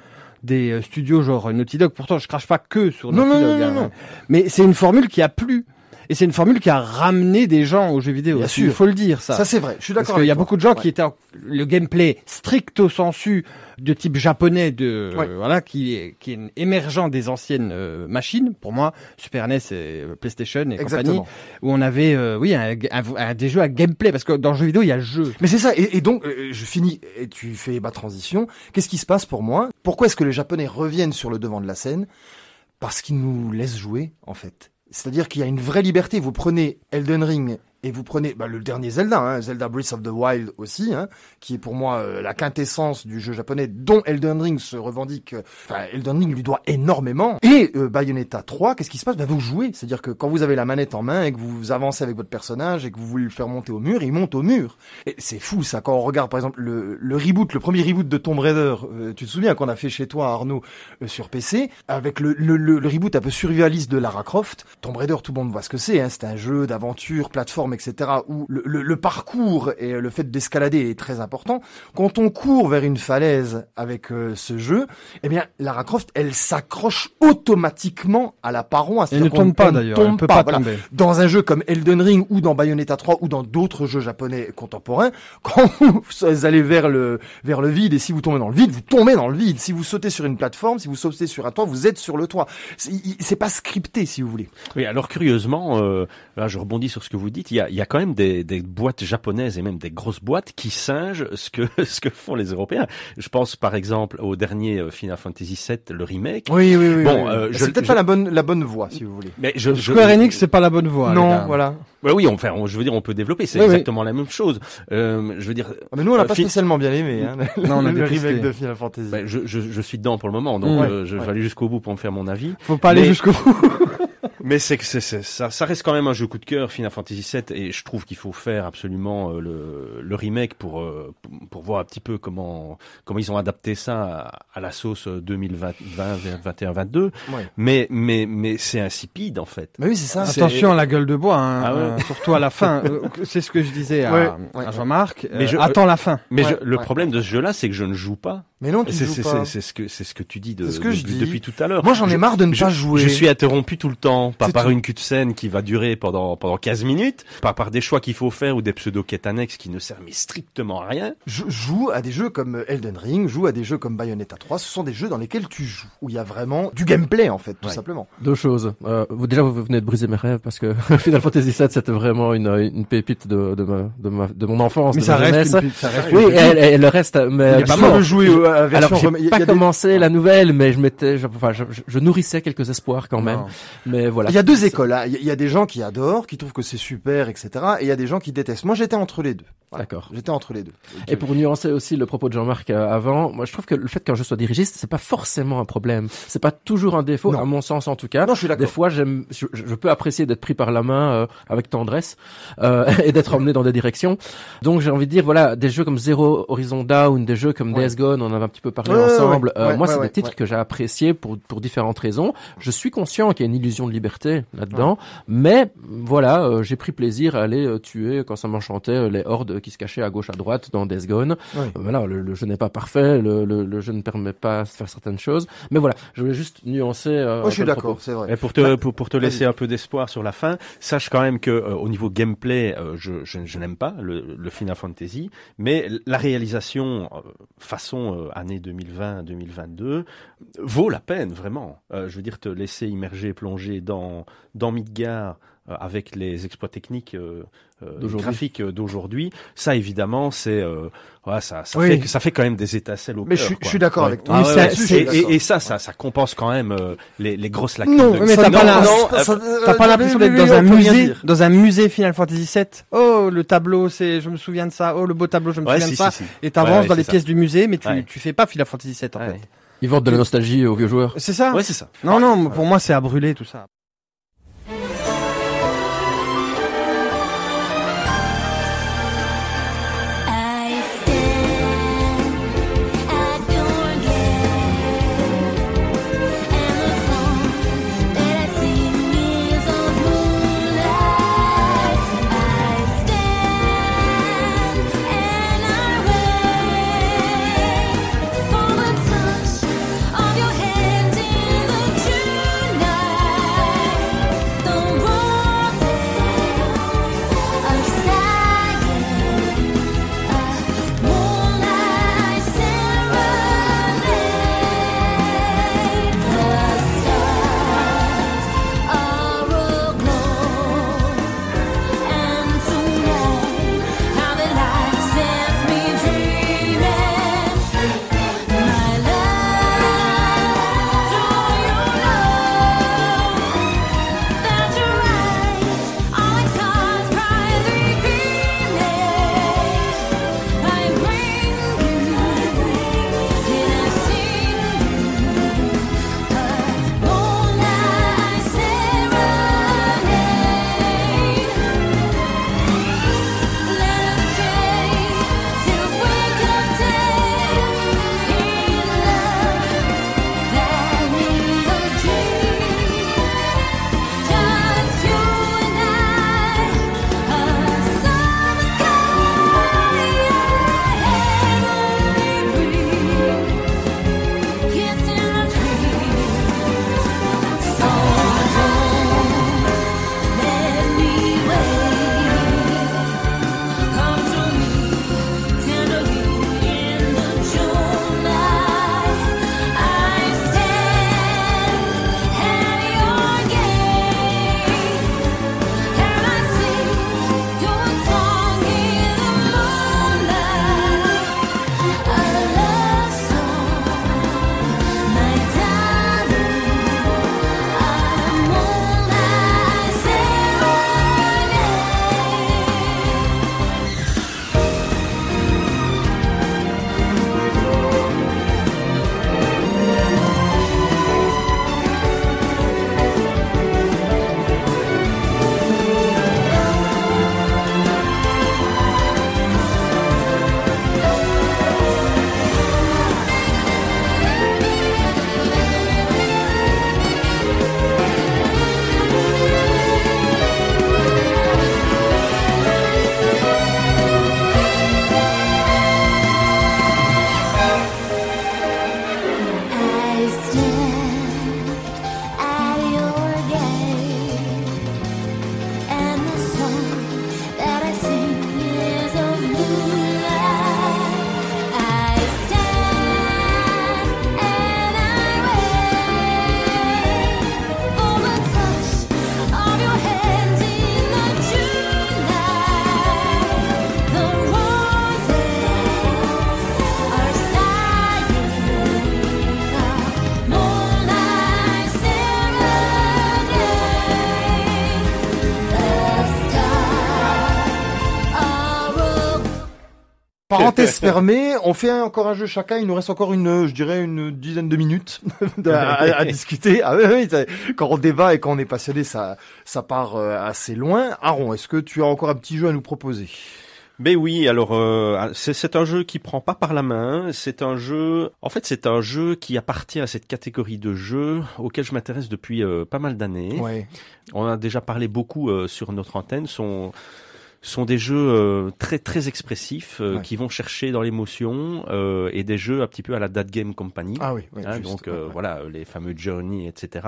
des euh, studios genre Naughty Dog. Pourtant, je crache pas que sur Naughty non, Dog. Non, non, hein. Mais c'est une formule qui a plu. Et c'est une formule qui a ramené des gens aux jeux vidéo. Bien sûr. Il faut le dire, ça. Ça, c'est vrai. Je suis d'accord. Parce qu'il y a beaucoup de gens qui étaient le gameplay stricto sensu de type japonais de voilà qui est qui est émergent des anciennes euh, machines pour moi Super NES et euh, PlayStation et compagnie où on avait euh, oui un, un, des jeux à gameplay parce que dans le jeu vidéo il y a le jeu. Mais c'est ça et, et, donc je finis et tu fais ma transition. Qu'est-ce qui se passe pour moi? Pourquoi est-ce que les Japonais reviennent sur le devant de la scène? Parce qu'ils nous laissent jouer en fait. C'est-à-dire qu'il y a une vraie liberté. Vous prenez Elden Ring et vous prenez bah, le dernier Zelda, hein, Zelda Breath of the Wild aussi, hein, qui est pour moi euh, la quintessence du jeu japonais, dont Elden Ring se revendique. Euh, enfin, Elden Ring lui doit énormément. Et euh, Bayonetta 3, qu'est-ce qui se passe? Bah, Vous jouez, c'est-à-dire que quand vous avez la manette en main et que vous avancez avec votre personnage et que vous voulez le faire monter au mur, il monte au mur. Et c'est fou ça. Quand on regarde par exemple le, le reboot, le premier reboot de Tomb Raider, tu te souviens qu'on a fait chez toi Arnaud sur PC, avec le, le, le, reboot un peu survivaliste de Lara Croft. Tomb Raider, tout le monde voit ce que c'est. Hein, c'est un jeu d'aventure, plateforme plateformes, etc., où le, le- le parcours et le fait d'escalader est très important, quand on court vers une falaise avec euh, ce jeu, eh bien, Lara Croft, elle s'accroche automatiquement à la paroi. Elle ne tombe pas d'ailleurs. Elle tombe peut pas, pas voilà. tomber. Dans un jeu comme Elden Ring ou dans Bayonetta 3 ou dans d'autres jeux japonais contemporains, quand vous allez vers le, vers le vide et si vous tombez dans le vide, vous tombez dans le vide. Si vous sautez sur une plateforme, si vous sautez sur un toit, vous êtes sur le toit. C'est pas scripté, si vous voulez. Oui, alors curieusement, euh, là je rebondis sur ce que vous dites, il y a, il y a quand même des, des boîtes japonaises et même des grosses boîtes qui singent ce que ce que font les Européens. Je pense par exemple au dernier euh, Final Fantasy VII, le remake. Oui, oui, oui. Bon, oui. euh, je- c'est peut-être je- pas la bonne, la bonne voie, si vous voulez. Mais je, je- Square Enix, c'est pas la bonne voie. non, voilà. Ouais, oui, enfin, on- je veux dire, on peut développer, c'est Oui, oui. exactement la même chose. Euh, je veux dire, Ah, Mais nous, on n'a Euh, pas fi- spécialement bien aimé, hein, Non, on a le remake de Final Fantasy. ben, je, je, je suis dedans pour le moment, donc Ouais, euh, je ouais. vais aller jusqu'au bout pour me faire mon avis. Faut pas aller Mais- jusqu'au bout. Mais c'est que c'est, c'est- ça, ça reste quand même un jeu coup de cœur, Final Fantasy VII, et je trouve qu'il faut faire absolument euh, le, le remake pour euh, pour voir un petit peu comment comment ils ont adapté ça à, à la sauce 2020, 21, 22. Ouais. Mais mais mais c'est insipide en fait. Mais oui, c'est ça. C'est- Attention à la gueule de bois, hein, Ah ouais. euh, surtout à la fin. C'est ce que je disais à, Ouais, ouais. à Jean-Marc. Euh, je- attends la fin. Mais Ouais, je- le ouais, problème de ce jeu-là, c'est que je ne joue pas. Mais non, tu C'est, joues c'est, pas. c'est, c'est ce que c'est ce que tu dis de, C'est ce que je depuis, dis. depuis tout à l'heure. Moi, j'en ai marre de ne je, pas jouer. Je suis interrompu tout le temps, pas par tout. une scène qui va durer pendant pendant 15 minutes, pas par des choix qu'il faut faire ou des pseudo-quêtes annexes qui ne servent mais strictement à rien. Je joue à des jeux comme Elden Ring, joue à des jeux comme Bayonetta 3. Ce sont des jeux dans lesquels tu joues, où il y a vraiment du gameplay, en fait, tout Ouais. simplement. Deux choses. Euh, vous, déjà, vous venez de briser mes rêves parce que Final Fantasy VII, c'était vraiment une, une pépite de, de, ma, de, ma, de mon enfance, Mais de ça ma reste, jeunesse. une, ça reste Oui, une- et, et le reste, mais Il est pas mal de jouer euh, la alors j'ai pas des- commencé la nouvelle, mais je m'étais, je, enfin, je, nourrissais quelques espoirs quand même. Non. Mais voilà. Il y a deux écoles. hein. Y il y a des gens qui adorent, qui trouvent que c'est super, etc. Et il y a des gens qui détestent. Moi, j'étais entre les deux. Voilà. D'accord. J'étais entre les deux. Et pour nuancer aussi le propos de Jean-Marc euh, avant, moi je trouve que le fait qu'un jeu soit dirigiste, c'est pas forcément un problème. C'est pas toujours un défaut, Non. à mon sens en tout cas. Non, je suis Des d'accord. fois, j'aime, je, je peux apprécier d'être pris par la main euh, avec tendresse euh, et d'être emmené dans des directions. Donc j'ai envie de dire, voilà, des jeux comme Zero Horizon Down, des jeux comme Ouais. Days Gone, on en avait un petit peu parlé Ouais, ensemble. ouais. Euh, Ouais, moi, c'est des titres que j'ai appréciés pour pour différentes raisons. Je suis conscient qu'il y a une illusion de liberté là-dedans, mais voilà, euh, j'ai pris plaisir à aller tuer quand ça m'enchantait les hordes qui se cachaient à gauche à droite dans Days Gone. Oui. Euh, Voilà, le, le jeu n'est pas parfait, le, le, le jeu ne permet pas de faire certaines choses, mais voilà, je voulais juste nuancer. Euh, je suis d'accord, c'est vrai. Et pour te, Bah, pour, pour te laisser un peu d'espoir sur la fin, sache quand même que euh, au niveau gameplay, euh, je, je, je n'aime pas le, le Final Fantasy, mais la réalisation euh, façon euh, année 2020-2022 vaut la peine vraiment. Euh, je veux dire te laisser immerger, plonger dans dans Midgar euh, avec les exploits techniques euh, euh, D'aujourd'hui. graphiques euh, d'aujourd'hui, ça évidemment c'est euh, ouais, ça ça Oui. fait ça fait quand même des étincelles au Mais je cœur, suis- quoi. je suis d'accord Ouais. avec toi. Ah Oui, ouais, ça- Et- et, et ça, ça, ça compense quand même euh, les, les grosses lacunes. Non, de- mais t'as non, pas euh, l'impression d'être dans un musée, dans un musée Final Fantasy VII. Oh, le tableau, c'est, je me souviens de ça. Oh, le beau tableau, je me souviens de ça. Et t'avances dans les pièces du musée, mais tu, tu fais pas Final Fantasy VII en fait. Ils vendent de la nostalgie aux vieux joueurs. C'est ça Ouais, c'est ça. Non, non, pour moi c'est à brûler tout ça. On fait un- encore un jeu chacun. Il nous reste encore une, je dirais, une dizaine de minutes à, à discuter. Ah oui, quand on débat et quand on est passionné, ça, ça part euh, assez loin. Aaron, est-ce que tu as encore un petit jeu à nous proposer? Ben oui, alors euh, c'est c'est un jeu qui prend pas par la main. C'est un jeu, en fait, c'est un jeu qui appartient à cette catégorie de jeux auquel je m'intéresse depuis euh, pas mal d'années. Ouais. On a déjà parlé beaucoup euh, sur notre antenne. Sont sont des jeux euh, très très expressif, euh, Ouais. qui vont chercher dans l'émotion euh, et des jeux un petit peu à la Date Game Company. Ah oui, oui, Hein, juste, donc ouais, euh, ouais. voilà les fameux Journey, etc.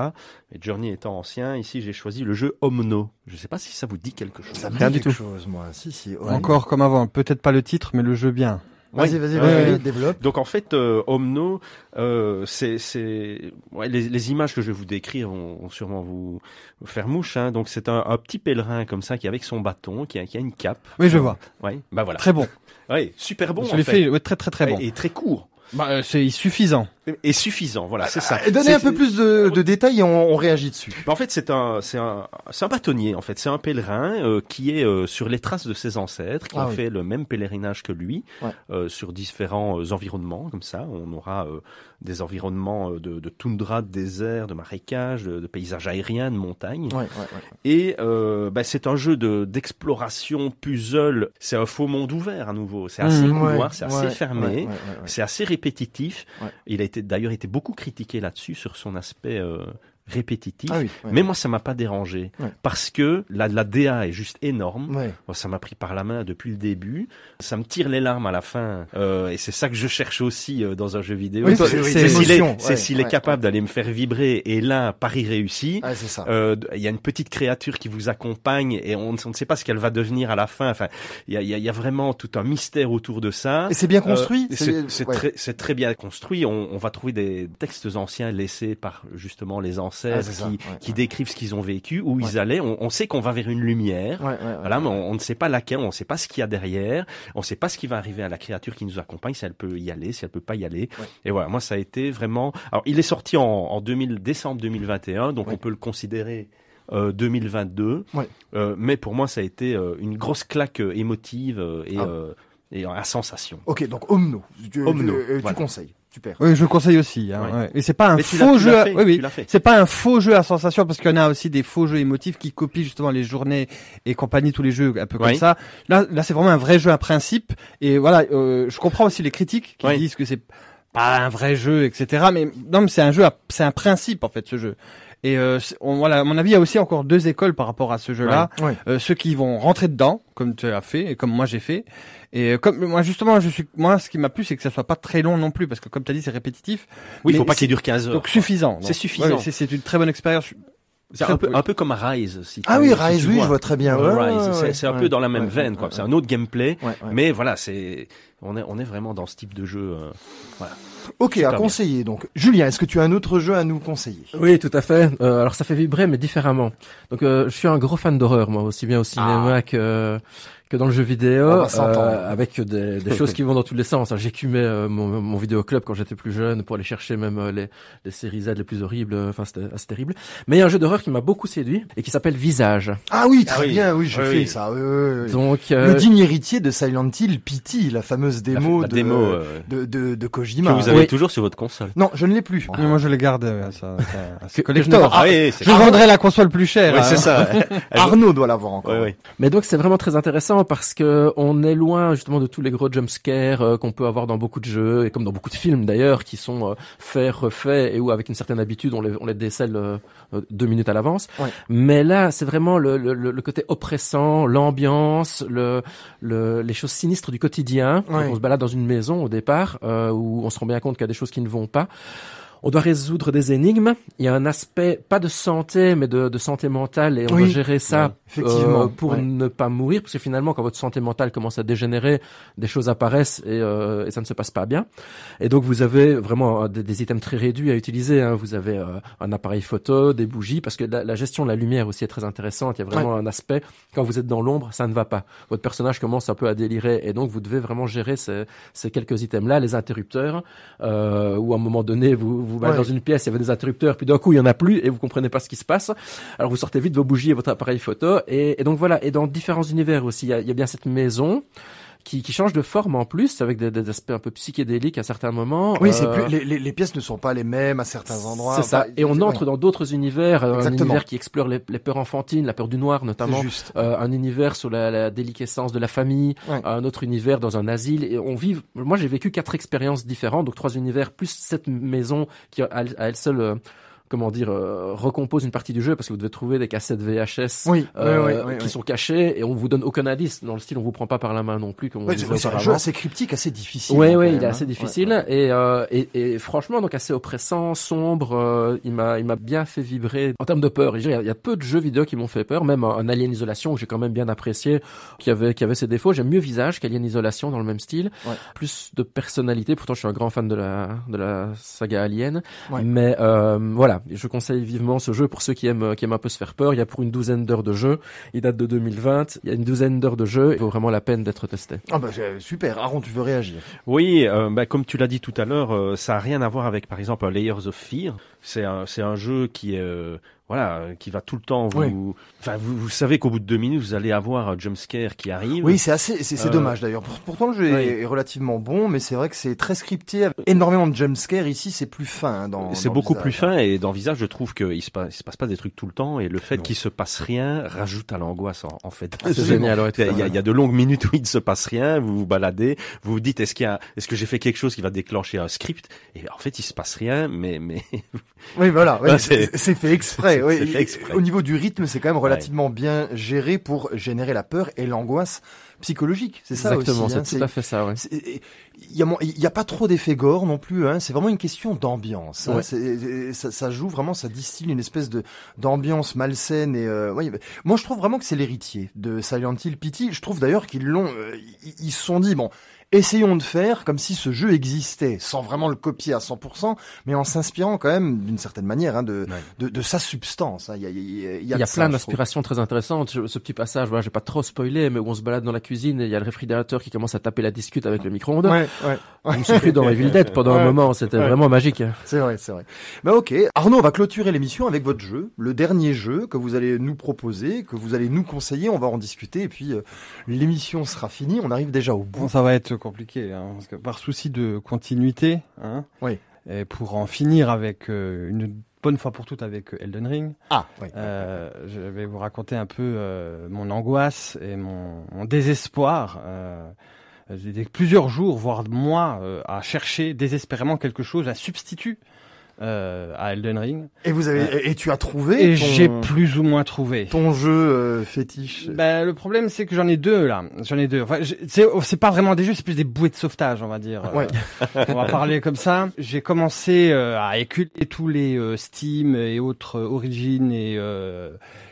Mais Journey étant ancien, ici j'ai choisi le jeu Omno. Je sais pas si ça vous dit quelque chose. Ça me Rien dit du quelque tout. chose, moi. Si, si. ouais. Encore comme avant, peut-être pas le titre, mais le jeu bien. Vas-y, vas-y, ouais. développe. Donc en fait, euh, Omno, euh, c'est c'est ouais, les, les images que je vais vous décrire vont, vont sûrement vous, faire mouche. Hein. Donc c'est un, un petit pèlerin comme ça qui est avec son bâton, qui a, qui a une cape. Oui, je vois. Ouais, bah voilà. Très bon. Ouais, super bon. je l'ai fait. ouais, très très très bon. Et très court Bah, euh, c'est suffisant. Et suffisant. Voilà, c'est ça. Et donnez un peu plus de, de détails et on, on réagit dessus. Bah, En fait, c'est un, c'est un, c'est un bâtonnier. En fait, c'est un pèlerin euh, qui est euh, sur les traces de ses ancêtres, qui Ah ont oui. fait le même pèlerinage que lui, Ouais. euh, sur différents euh, environnements. Comme ça, on aura euh, des environnements euh, de, de toundra, de désert, de marécage, de, de paysages aériens, de montagnes. Ouais, ouais, ouais. Et euh, bah, c'est un jeu de d'exploration puzzle. C'est un faux monde ouvert à nouveau. C'est assez Mmh, Ouais, c'est assez fermé. C'est assez répétitif. Il a été d'ailleurs été beaucoup critiqué là-dessus sur son aspect euh, répétitif. Ah oui. ouais. Mais moi, ça m'a pas dérangé Ouais. parce que la, la DA est juste énorme. Ça m'a pris par la main depuis le début. Ça me tire les larmes à la fin. Euh, et c'est ça que je cherche aussi euh, dans un jeu vidéo. Oui, c'est s'il est, est capable d'aller me faire vibrer. Et là, Paris réussi. Ah, c'est ça. Euh, Il y a une petite créature qui vous accompagne et on, on ne sait pas ce qu'elle va devenir à la fin. Enfin, il y a, y a- il y a vraiment tout un mystère autour de ça. Et c'est bien construit. Euh, c'est c'est très, très bien construit. On, on va trouver des textes anciens laissés par justement les Ah, ça, qui, ouais, qui ouais. décrivent ce qu'ils ont vécu, où ils allaient. On, on sait qu'on va vers une lumière. Voilà, mais on, on ne sait pas laquelle, on ne sait pas ce qu'il y a derrière, on ne sait pas ce qui va arriver à la créature qui nous accompagne, si elle peut y aller, si elle peut pas y aller. Et voilà, moi ça a été vraiment. Alors, il est sorti en, en 2000, décembre 2021, donc on peut le considérer. euh, 2022, Ouais. Euh, mais pour moi ça a été euh, une grosse claque euh, émotive euh, et, Ah. euh, et à sensation. Ok, donc Omno. Tu, Omno, tu, euh, tu voilà. conseilles. Super. Oui, je le conseille aussi. Hein, Ouais. ouais. Et c'est pas un Mais tu faux tu jeu. fait, oui, oui. tu. C'est pas un faux jeu à sensation parce qu'il y en a aussi des faux jeux émotifs qui copient justement les journées et compagnie, tous les jeux un peu comme Oui. ça. Là, là, c'est vraiment un vrai jeu à principe. Et voilà, euh, je comprends aussi les critiques qui disent que c'est pas un vrai jeu, etc. Mais non, mais c'est un jeu, à- c'est un principe en fait ce jeu. Et euh, on, voilà, à mon avis, il y a aussi encore deux écoles par rapport à ce jeu-là. Ouais. Euh, ceux qui vont rentrer dedans, comme tu as fait et comme moi j'ai fait. Et euh, comme moi justement, je suis moi, ce qui m'a plu, c'est que ça soit pas très long non plus, parce que comme tu as dit, c'est répétitif. Oui, il faut pas qu'il dure 15 heures. Donc suffisant. C'est suffisant. ouais, c'est- c'est une très bonne expérience. C'est un peu, un peu comme Rise. Si Ah oui, Rise, oui, vois. je vois très bien. Ouais, Rise, ouais, c'est ouais. c'est un Ouais, peu dans la même ouais, veine, quoi. ouais, C'est un autre gameplay, ouais, ouais. mais voilà, c'est on est on est vraiment dans ce type de jeu. euh, voilà. Ok, à bien. conseiller. Donc, Julien, est-ce que tu as un autre jeu à nous conseiller? Oui, tout à fait. Euh, alors ça fait vibrer, mais différemment. Donc euh, je suis un gros fan d'horreur, moi, aussi bien au cinéma que que dans le jeu vidéo, euh, avec des, des choses qui vont dans tous les sens. J'écumais euh, mon, mon vidéoclub quand j'étais plus jeune pour aller chercher même euh, les, les séries Z les plus horribles. Enfin, c'était assez terrible. Mais il y a un jeu d'horreur qui m'a beaucoup séduit et qui s'appelle Visage. Ah oui, très Ah oui. bien. Oui, je Oui, fais oui. ça. Oui, oui, oui. Donc Le digne héritier de Silent Hill, Pity, la fameuse démo la de, démo euh, de, de, de que Kojima. vous avez Oui. toujours sur votre console. Non, je ne l'ai plus. Mais moi je euh, à ses Que- que je Ah oui, c'est Je vendrai la console plus chère. Hein. c'est ça. Arnaud doit l'avoir encore. Mais donc c'est vraiment très intéressant parce que on est loin justement de tous les gros jumpscares euh, qu'on peut avoir dans beaucoup de jeux et comme dans beaucoup de films d'ailleurs qui sont euh, faits, refaits et où avec une certaine habitude on les, on les décèle euh, deux minutes à l'avance. Ouais. Mais là c'est vraiment le, le, côté oppressant, l'ambiance, le, le, les choses sinistres du quotidien. Ouais. On se balade dans une maison au départ euh, où on se rend bien compte qu'il y a des choses qui ne vont pas. On doit résoudre des énigmes. Il y a un aspect pas de santé, mais de, de santé mentale, et on Oui. doit gérer ça Ouais, effectivement. euh, pour Ouais. ne pas mourir, parce que finalement, quand votre santé mentale commence à dégénérer, des choses apparaissent et, euh, et ça ne se passe pas bien. Et donc, vous avez vraiment euh, des, des items très réduits à utiliser. hein. Vous avez euh, un appareil photo, des bougies, parce que la, la gestion de la lumière aussi est très intéressante. Il y a vraiment un aspect quand vous êtes dans l'ombre, ça ne va pas. Votre personnage commence un peu à délirer, et donc vous devez vraiment gérer ces, ces quelques items-là, les interrupteurs, euh, où à un moment donné, vous vous Ouais. dans une pièce, il y avait des interrupteurs, puis d'un coup, il y en a plus, et vous comprenez pas ce qui se passe. Alors vous sortez vite vos bougies et votre appareil photo, et, et donc voilà. Et dans différents univers aussi, il y a, il y a bien cette maison. Qui, qui change de forme en plus, avec des, des aspects un peu psychédéliques à certains moments. Oui, c'est Euh, plus, les, les, les pièces ne sont pas les mêmes à certains endroits. C'est ça. Enfin, Et on entre ouais, dans d'autres univers, euh, un univers qui explore les, les peurs enfantines, la peur du noir notamment. juste. Euh, un univers sur la, la déliquescence de la famille, Ouais. un autre univers dans un asile. Et on vit. Moi, j'ai vécu quatre expériences différentes, donc trois univers plus cette maison qui à elle, seule, euh, comment dire, euh, recompose une partie du jeu parce que vous devez trouver des cassettes VHS. Oui, euh, oui, oui, oui, qui oui. sont cachées et on vous donne aucun indice dans le style on vous prend pas par la main non plus comme on c'est un jeu assez cryptique, assez difficile. Hein, ouais, quand il est même, assez hein. difficile et, euh, et et franchement donc assez oppressant, sombre. euh, il m'a il m'a bien fait vibrer en termes de peur. Il y a, il y a peu de jeux vidéo qui m'ont fait peur, même un, un Alien Isolation que j'ai quand même bien apprécié, qui avait qui avait ses défauts. J'aime mieux Visage qu'Alien Isolation dans le même style, Ouais. plus de personnalité. Pourtant, je suis un grand fan de la de la saga Alien, Ouais. mais euh, voilà, je conseille vivement ce jeu pour ceux qui aiment qui aiment un peu se faire peur. Il y a pour une douzaine d'heures de jeu. Il date de 2020. Il y a une douzaine d'heures de jeu. Il vaut vraiment la peine d'être testé. Ah bah super. Aaron, tu veux réagir? Oui, euh, bah, comme tu l'as dit tout à l'heure, euh, ça a rien à voir avec, par exemple, un Layers of Fear. C'est un, c'est un jeu qui est, euh, voilà, qui va tout le temps vous, Oui. enfin, vous, vous savez qu'au bout de deux minutes, vous allez avoir un jumpscare qui arrive. Oui, c'est assez, c'est c'est Euh, dommage d'ailleurs. Pour- Pourtant, le jeu est- oui. est relativement bon, mais c'est vrai que c'est très scripté, avec énormément de jumpscares. Ici, c'est plus fin. hein, dans C'est beaucoup Visage, plus hein. fin et dans Visage, je trouve qu'il se passe, il se passe pas des trucs tout le temps et le fait qu'il se passe rien rajoute à l'angoisse en, en fait. C'est Absolument. génial. Il y, a, il y a de longues minutes où il ne se passe rien, vous vous baladez, vous vous dites est-ce qu'il y a, est-ce que j'ai fait quelque chose qui va déclencher un script? Et en fait, il se passe rien, mais mais Oui, voilà. oui, c'est fait exprès. c'est- oui. c'est fait exprès. Au niveau du rythme, c'est quand même relativement bien géré pour générer la peur et l'angoisse psychologique. C'est ça Exactement, aussi. hein, c'est tout à fait ça. Ouais. Il y a, pas trop d'effets gore non plus. Hein. C'est vraiment une question d'ambiance. hein. Ouais. Ça, ça joue vraiment, ça distille une espèce de d'ambiance malsaine. Et euh, ouais, moi, je trouve vraiment que c'est l'héritier de Silent Hill Pity. Je trouve d'ailleurs qu'ils l'ont. euh, ils, ils se sont dit bon. Essayons de faire comme si ce jeu existait, sans vraiment le copier à 100%, mais en s'inspirant quand même d'une certaine manière hein, de, Ouais. de, de sa substance. hein. Il y a, il y a, il y a Il y a ça, plein d'inspirations très intéressantes. Ce petit passage, voilà, je vais pas trop spoiler, mais où on se balade dans la cuisine et il y a le réfrigérateur qui commence à taper la discute avec le micro-ondes. Ouais, ouais. Je me suis cru dans Evil Dead pendant Ouais. un moment. C'était Ouais. vraiment magique. C'est vrai, c'est vrai. Bah ok, Arnaud, on va clôturer l'émission avec votre jeu, le dernier jeu que vous allez nous proposer, que vous allez nous conseiller, on va en discuter et puis euh, l'émission sera finie, on arrive déjà au bout. Bon, ça va être compliqué, hein, parce que par souci de continuité, hein, Oui. et pour en finir avec euh, une bonne fois pour toutes avec Elden Ring, Ah, oui. euh, je vais vous raconter un peu euh, mon angoisse et mon, mon désespoir. Euh, j'ai été plusieurs jours, voire mois, à chercher désespérément quelque chose, un substitut euh, à Elden Ring, Et vous avez, et, et tu as trouvé et ton, j'ai plus ou moins trouvé. ton jeu euh, fétiche. Ben, le problème, c'est que j'en ai deux, là. J'en ai deux. Enfin, j'ai- c'est, c'est pas vraiment des jeux, c'est plus des bouées de sauvetage, on va dire. Ouais. Euh, on va parler comme ça. J'ai commencé euh, à éculer tous les euh, Steam et autres euh, Origin et euh,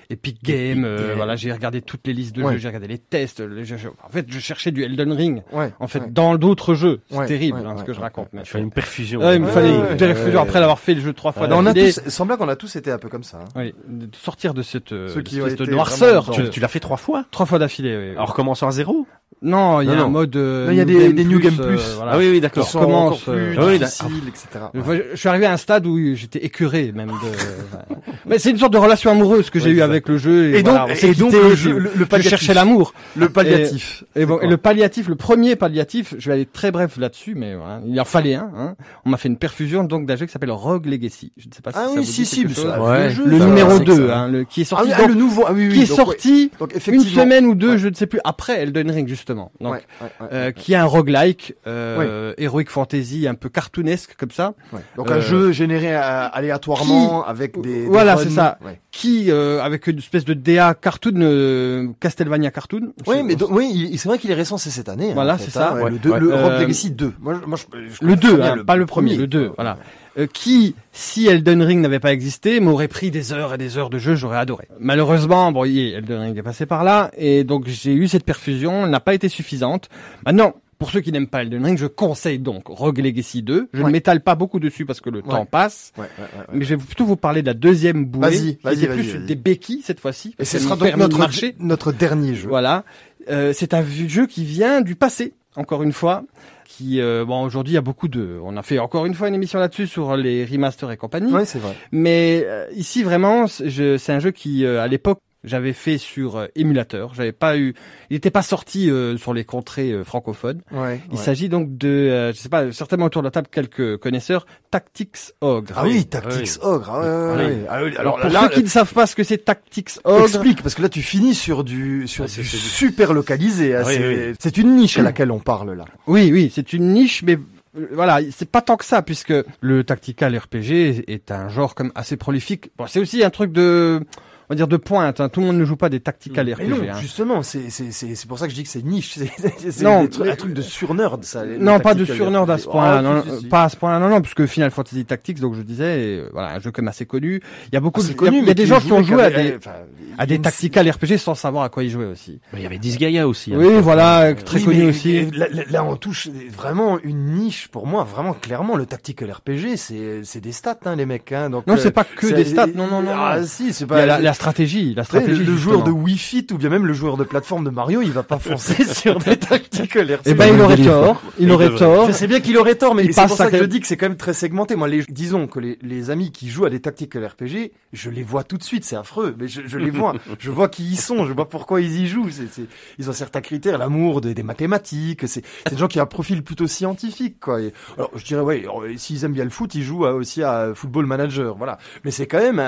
Epic Games. euh, voilà, j'ai regardé toutes les listes de Ouais. jeux, j'ai regardé les tests. le- je- je- en fait, je cherchais du Elden Ring. Ouais. En fait, ouais. dans d'autres jeux. C'est Ouais, terrible, ouais, hein, ce ouais, que je ouais, raconte. mais- il fallait une perfusion. Ouais, il me fallait ouais, une ouais. après l'avoir fait le jeu trois fois on a d'affilée. tous, il semble qu'on a tous été un peu comme ça. hein. Oui, de sortir de cette euh, Ceux qui de noirceur. Tu, tu l'as fait trois fois Trois fois d'affilée. Oui, oui. Alors commençons à zéro Non, il y a Non, un non. mode. euh, Non, il y a New des- Game des New Game Plus. euh, voilà. Ah oui, oui, d'accord. sont commence, plus euh, oui, difficiles, etc. Je je suis arrivé à un stade où j'étais écœuré même de. Mais c'est une sorte de relation amoureuse que j'ai Ouais, eu c'est avec le jeu. Et, Et donc, voilà, on s'est et donc le, j'ai- jeu- le, le je palliatif. cherchais l'amour. Le palliatif. Et bon, et le palliatif, le premier palliatif, je vais aller très bref là-dessus, mais voilà, il en fallait un. Hein. On m'a fait une perfusion donc d'un jeu qui s'appelle Rogue Legacy. Je ne sais pas si Ah ça oui, vous si, dit si, quelque mais chose. ça- Ouais. le ça, numéro c'est 2, ça. hein, qui est Ah sorti, oui, ah, donc, le nouveau, ah oui, oui. qui est donc, sorti ouais. Donc, une semaine ou deux, Ouais. je ne sais plus, après Elden Ring justement. Donc, Ouais, ouais, ouais, euh, qui est un roguelike, euh, heroic fantasy, un peu cartoonesque comme ça. Donc Euh, un jeu généré euh, aléatoirement avec des, des Voilà, c'est ça. Qui, euh, avec une espèce de DA cartoon, euh, Castlevania cartoon. Oui, mais donc, oui, c'est vrai qu'il est récent, c'est cette année. hein, Voilà, c'est ça. hein, Ouais. Le, deux- Ouais. le Rogue Euh, Legacy 2. Moi, je- moi, je, je le connais 2, bien hein, pas le premier, le 2, Ouais. voilà. Euh, qui, si Elden Ring n'avait pas existé, m'aurait pris des heures et des heures de jeu, j'aurais adoré. Malheureusement, bon, Elden Ring est passé par là, et donc j'ai eu cette perfusion, elle n'a pas été suffisante. Maintenant, pour ceux qui n'aiment pas Elden Ring, je conseille donc Rogue Legacy 2. Je Ouais. ne m'étale pas beaucoup dessus parce que le Ouais. temps passe, Ouais, ouais, ouais, ouais. mais je vais plutôt vous parler de la deuxième bouée, Vas-y, vas-y, vas-y, plus des béquilles cette fois-ci. Et ce sera donc notre, marcher. notre dernier jeu. Voilà. Euh, c'est un jeu qui vient du passé, encore une fois. Qui, euh, bon, aujourd'hui, il y a beaucoup de. On a fait encore une fois une émission là-dessus sur les remasters et compagnie. C'est vrai. Mais euh, ici, vraiment, c'est je- c'est un jeu qui, euh, à l'époque, j'avais fait sur euh, émulateur. J'avais pas eu, il n'était pas sorti euh, sur les contrées euh, francophones. Ouais. Il ouais. s'agit donc de, euh, je sais pas, certainement autour de la table quelques connaisseurs, Tactics Ogre. Ah oui, Tactics Ogre. ah Oui. ouais. Ah oui, Alors Alors pour là, ceux qui ne savent pas ce que c'est Tactics Ogre, explique parce que là tu finis sur du sur Ah, c'est- du super localisé. hein, oui, c'est oui. c'est une niche à laquelle on parle là. Oui, oui, c'est une niche, mais euh, voilà, c'est pas tant que ça, puisque le tactical RPG est un genre comme assez prolifique. Bon, c'est aussi un truc de, on va dire de pointe. hein. Tout le monde ne joue pas des tactical Mais RPG. non, hein. justement, c'est c'est c'est c'est pour ça que je dis que c'est niche. C'est un truc de surnerd ça. les Non, pas de surnerd à ce point-là, non, si, non, si, si. pas à ce point-là, non, non, puisque Final Fantasy Tactics, donc je disais, euh, voilà, un jeu comme assez connu. Il y a beaucoup Ah, de, c'est il y a- connu, il y a des gens qui ont joué à des, enfin, à a des une- tactical RPG sans savoir à quoi ils jouaient aussi. Il y avait Disgaea aussi. à Oui, voilà, hein. très Oui, connu aussi. Là, on touche vraiment une niche pour moi, vraiment clairement le tactical RPG, c'est c'est des stats hein, les mecs hein. Donc Non, euh, c'est pas que des stats, non, non, non, Ah si, c'est Il y pas la, stratégie, la le, stratégie. le joueur de Fit ou bien même le joueur de plateforme de Mario, il va pas foncer sur des tactical RPG. Eh ben, il aurait tort, il aurait tort. Je sais bien qu'il aurait tort, mais c'est pour ça que je dis que c'est quand même très segmenté. Moi, les, disons que les, les amis qui jouent à des tactical RPG, je les vois tout de suite, c'est affreux, mais je, je les vois. je vois qui ils sont, je vois pourquoi ils y jouent. C'est, c'est- ils ont certains critères, l'amour des, des mathématiques, c'est, c'est des gens qui ont un profil plutôt scientifique, quoi. Et, alors, je dirais, ouais, alors, s'ils aiment bien le foot, ils jouent à- aussi à Football Manager, voilà. Mais c'est quand même un,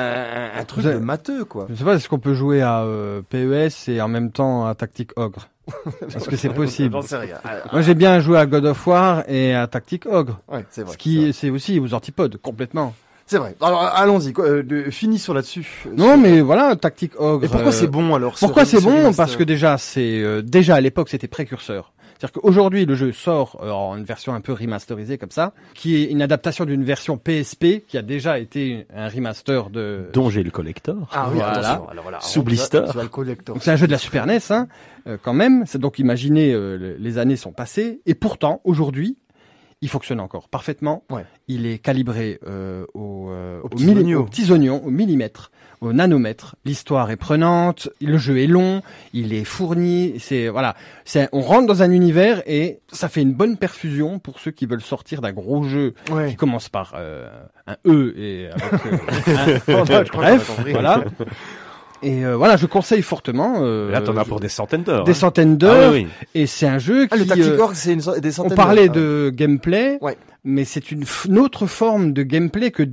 un- un truc de matheux, quoi. Je sais pas, est-ce qu'on peut jouer à euh, PES et en même temps à Tactic Ogre? Est-ce que c'est possible J'en sais rien. Moi j'ai bien joué à God of War et à Tactic Ogre. Ouais, c'est vrai. Ce qui c'est aussi aux antipodes complètement. C'est vrai. Alors, allons-y, quoi, euh, finissons là-dessus. Non Sur- mais voilà, Tactic Ogre. Et pourquoi euh, c'est bon alors Pourquoi c'est ce bon Parce que déjà c'est euh, déjà à l'époque c'était précurseur. C'est-à-dire qu'aujourd'hui le jeu sort euh, en une version un peu remasterisée comme ça, qui est une adaptation d'une version PSP qui a déjà été un remaster de. Dont j'ai le collector. Ah oui, Voilà. attention. Alors voilà, Sous blister. c'est un jeu de la Super NES, hein, euh, quand même. C'est donc imaginez euh, le- les années sont passées et pourtant aujourd'hui il fonctionne encore parfaitement. Ouais. Il est calibré euh, au, euh, Aux petits oignons. aux petits oignons, au millimètre, au nanomètre. L'histoire est prenante, le jeu est long, il est fourni. C'est voilà, c'est on rentre dans un univers et ça fait une bonne perfusion pour ceux qui veulent sortir d'un gros jeu Ouais. qui commence par euh, un E et avec euh, a Bref, voilà. Et euh, voilà, je conseille fortement. Euh, Là, t'en as pour des centaines d'heures. des hein. centaines Ah d'heures. oui, oui. Et c'est un jeu Ah, qui. le Tactic euh, Org, c'est une, so- des on centaines parlait d'heures. de gameplay, Ouais. mais c'est une, autre forme de gameplay que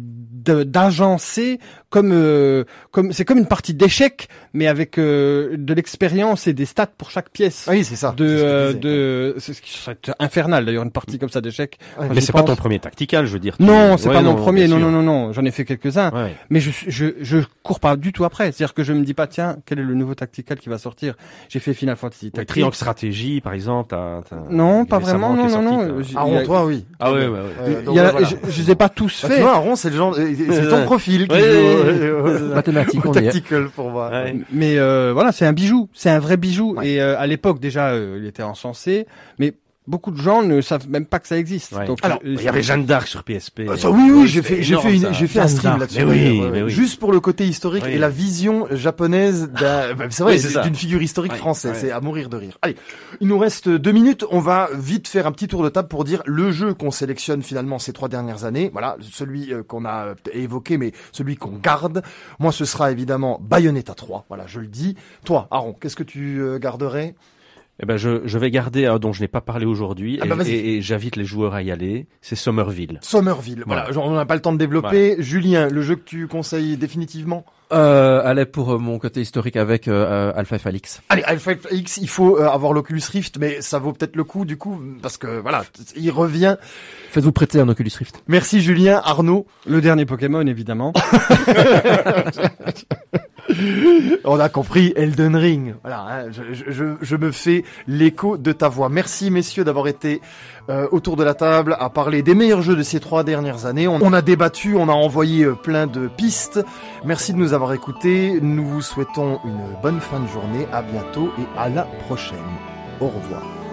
d'agencer comme euh, comme c'est comme une partie d'échecs, mais avec euh, de l'expérience et des stats pour chaque pièce. Oui, c'est ça. De, c'est ce euh, de c'est ce qui serait infernal d'ailleurs une partie comme ça d'échecs. Ouais. Mais c'est pas ton premier tactical, je veux dire. Non, c'est Ouais, pas mon premier. Non, non, non, non. J'en ai fait quelques-uns. Ouais. Mais je, je, je cours pas du tout après. C'est-à-dire que je me dis pas, tiens, quel est le nouveau tactical qui va sortir? J'ai fait Final Fantasy Ouais, Tactics. Triangle Stratégie, par exemple. t'as- t'as- Non, pas vraiment. Non, non, sorti, non. t'as- J'ai- Ah, il y a- bon, toi, oui. Ah ouais, ouais, ouais. Il donc, y a- voilà. je, les ai pas tous Bah, tu faits. vois, Aaron, c'est le genre, c'est Euh, ton profil qui ouais, joue on y est. tactical pour moi. Ouais. Mais euh, voilà, c'est un bijou, c'est un vrai bijou. Ouais. Et euh, à l'époque déjà, euh, il était encensé, mais beaucoup de gens ne savent même pas que ça existe. Ouais. Donc, Alors, euh, Il y avait Jeanne d'Arc sur PSP. Ah, ça, oui, oui, j'ai fait, j'ai fait, une, j'ai fait un stream là-dessus. Mais oui, oui. Juste pour le côté historique Oui. et la vision japonaise d'un, bah, c'est vrai, Oui, c'est ça. d'une figure historique française. C'est à mourir de rire. Allez. Il nous reste deux minutes. On va vite faire un petit tour de table pour dire le jeu qu'on sélectionne finalement ces trois dernières années. Voilà. Celui euh, qu'on a euh, évoqué, mais celui qu'on garde. Moi, ce sera évidemment Bayonetta 3. Voilà, je le dis. Toi, Aaron, qu'est-ce que tu euh, garderais? Eh ben, je, je vais garder un dont je n'ai pas parlé aujourd'hui Ah et, bah, et- et j'invite les joueurs à y aller. C'est Somerville. Somerville. Voilà. Voilà. Genre, On n'a pas le temps de développer. Julien, le jeu que tu conseilles définitivement? Euh, allez pour euh, mon côté historique avec euh, euh, Alpha Falix. Allez, Alpha X, il faut euh, avoir l'Oculus Rift, mais ça vaut peut-être le coup du coup, parce que voilà, il revient. Faites-vous prêter un Oculus Rift. Merci Julien, Arnaud? le dernier Pokémon évidemment. On a compris Elden Ring. Voilà, hein, je, me fais l'écho de ta voix. Merci messieurs d'avoir été euh, autour de la table à parler des meilleurs jeux de ces trois dernières années. On, on a débattu, on a envoyé euh, plein de pistes. Merci de nous avoir écoutés. Nous vous souhaitons une bonne fin de journée. À bientôt et à la prochaine. Au revoir.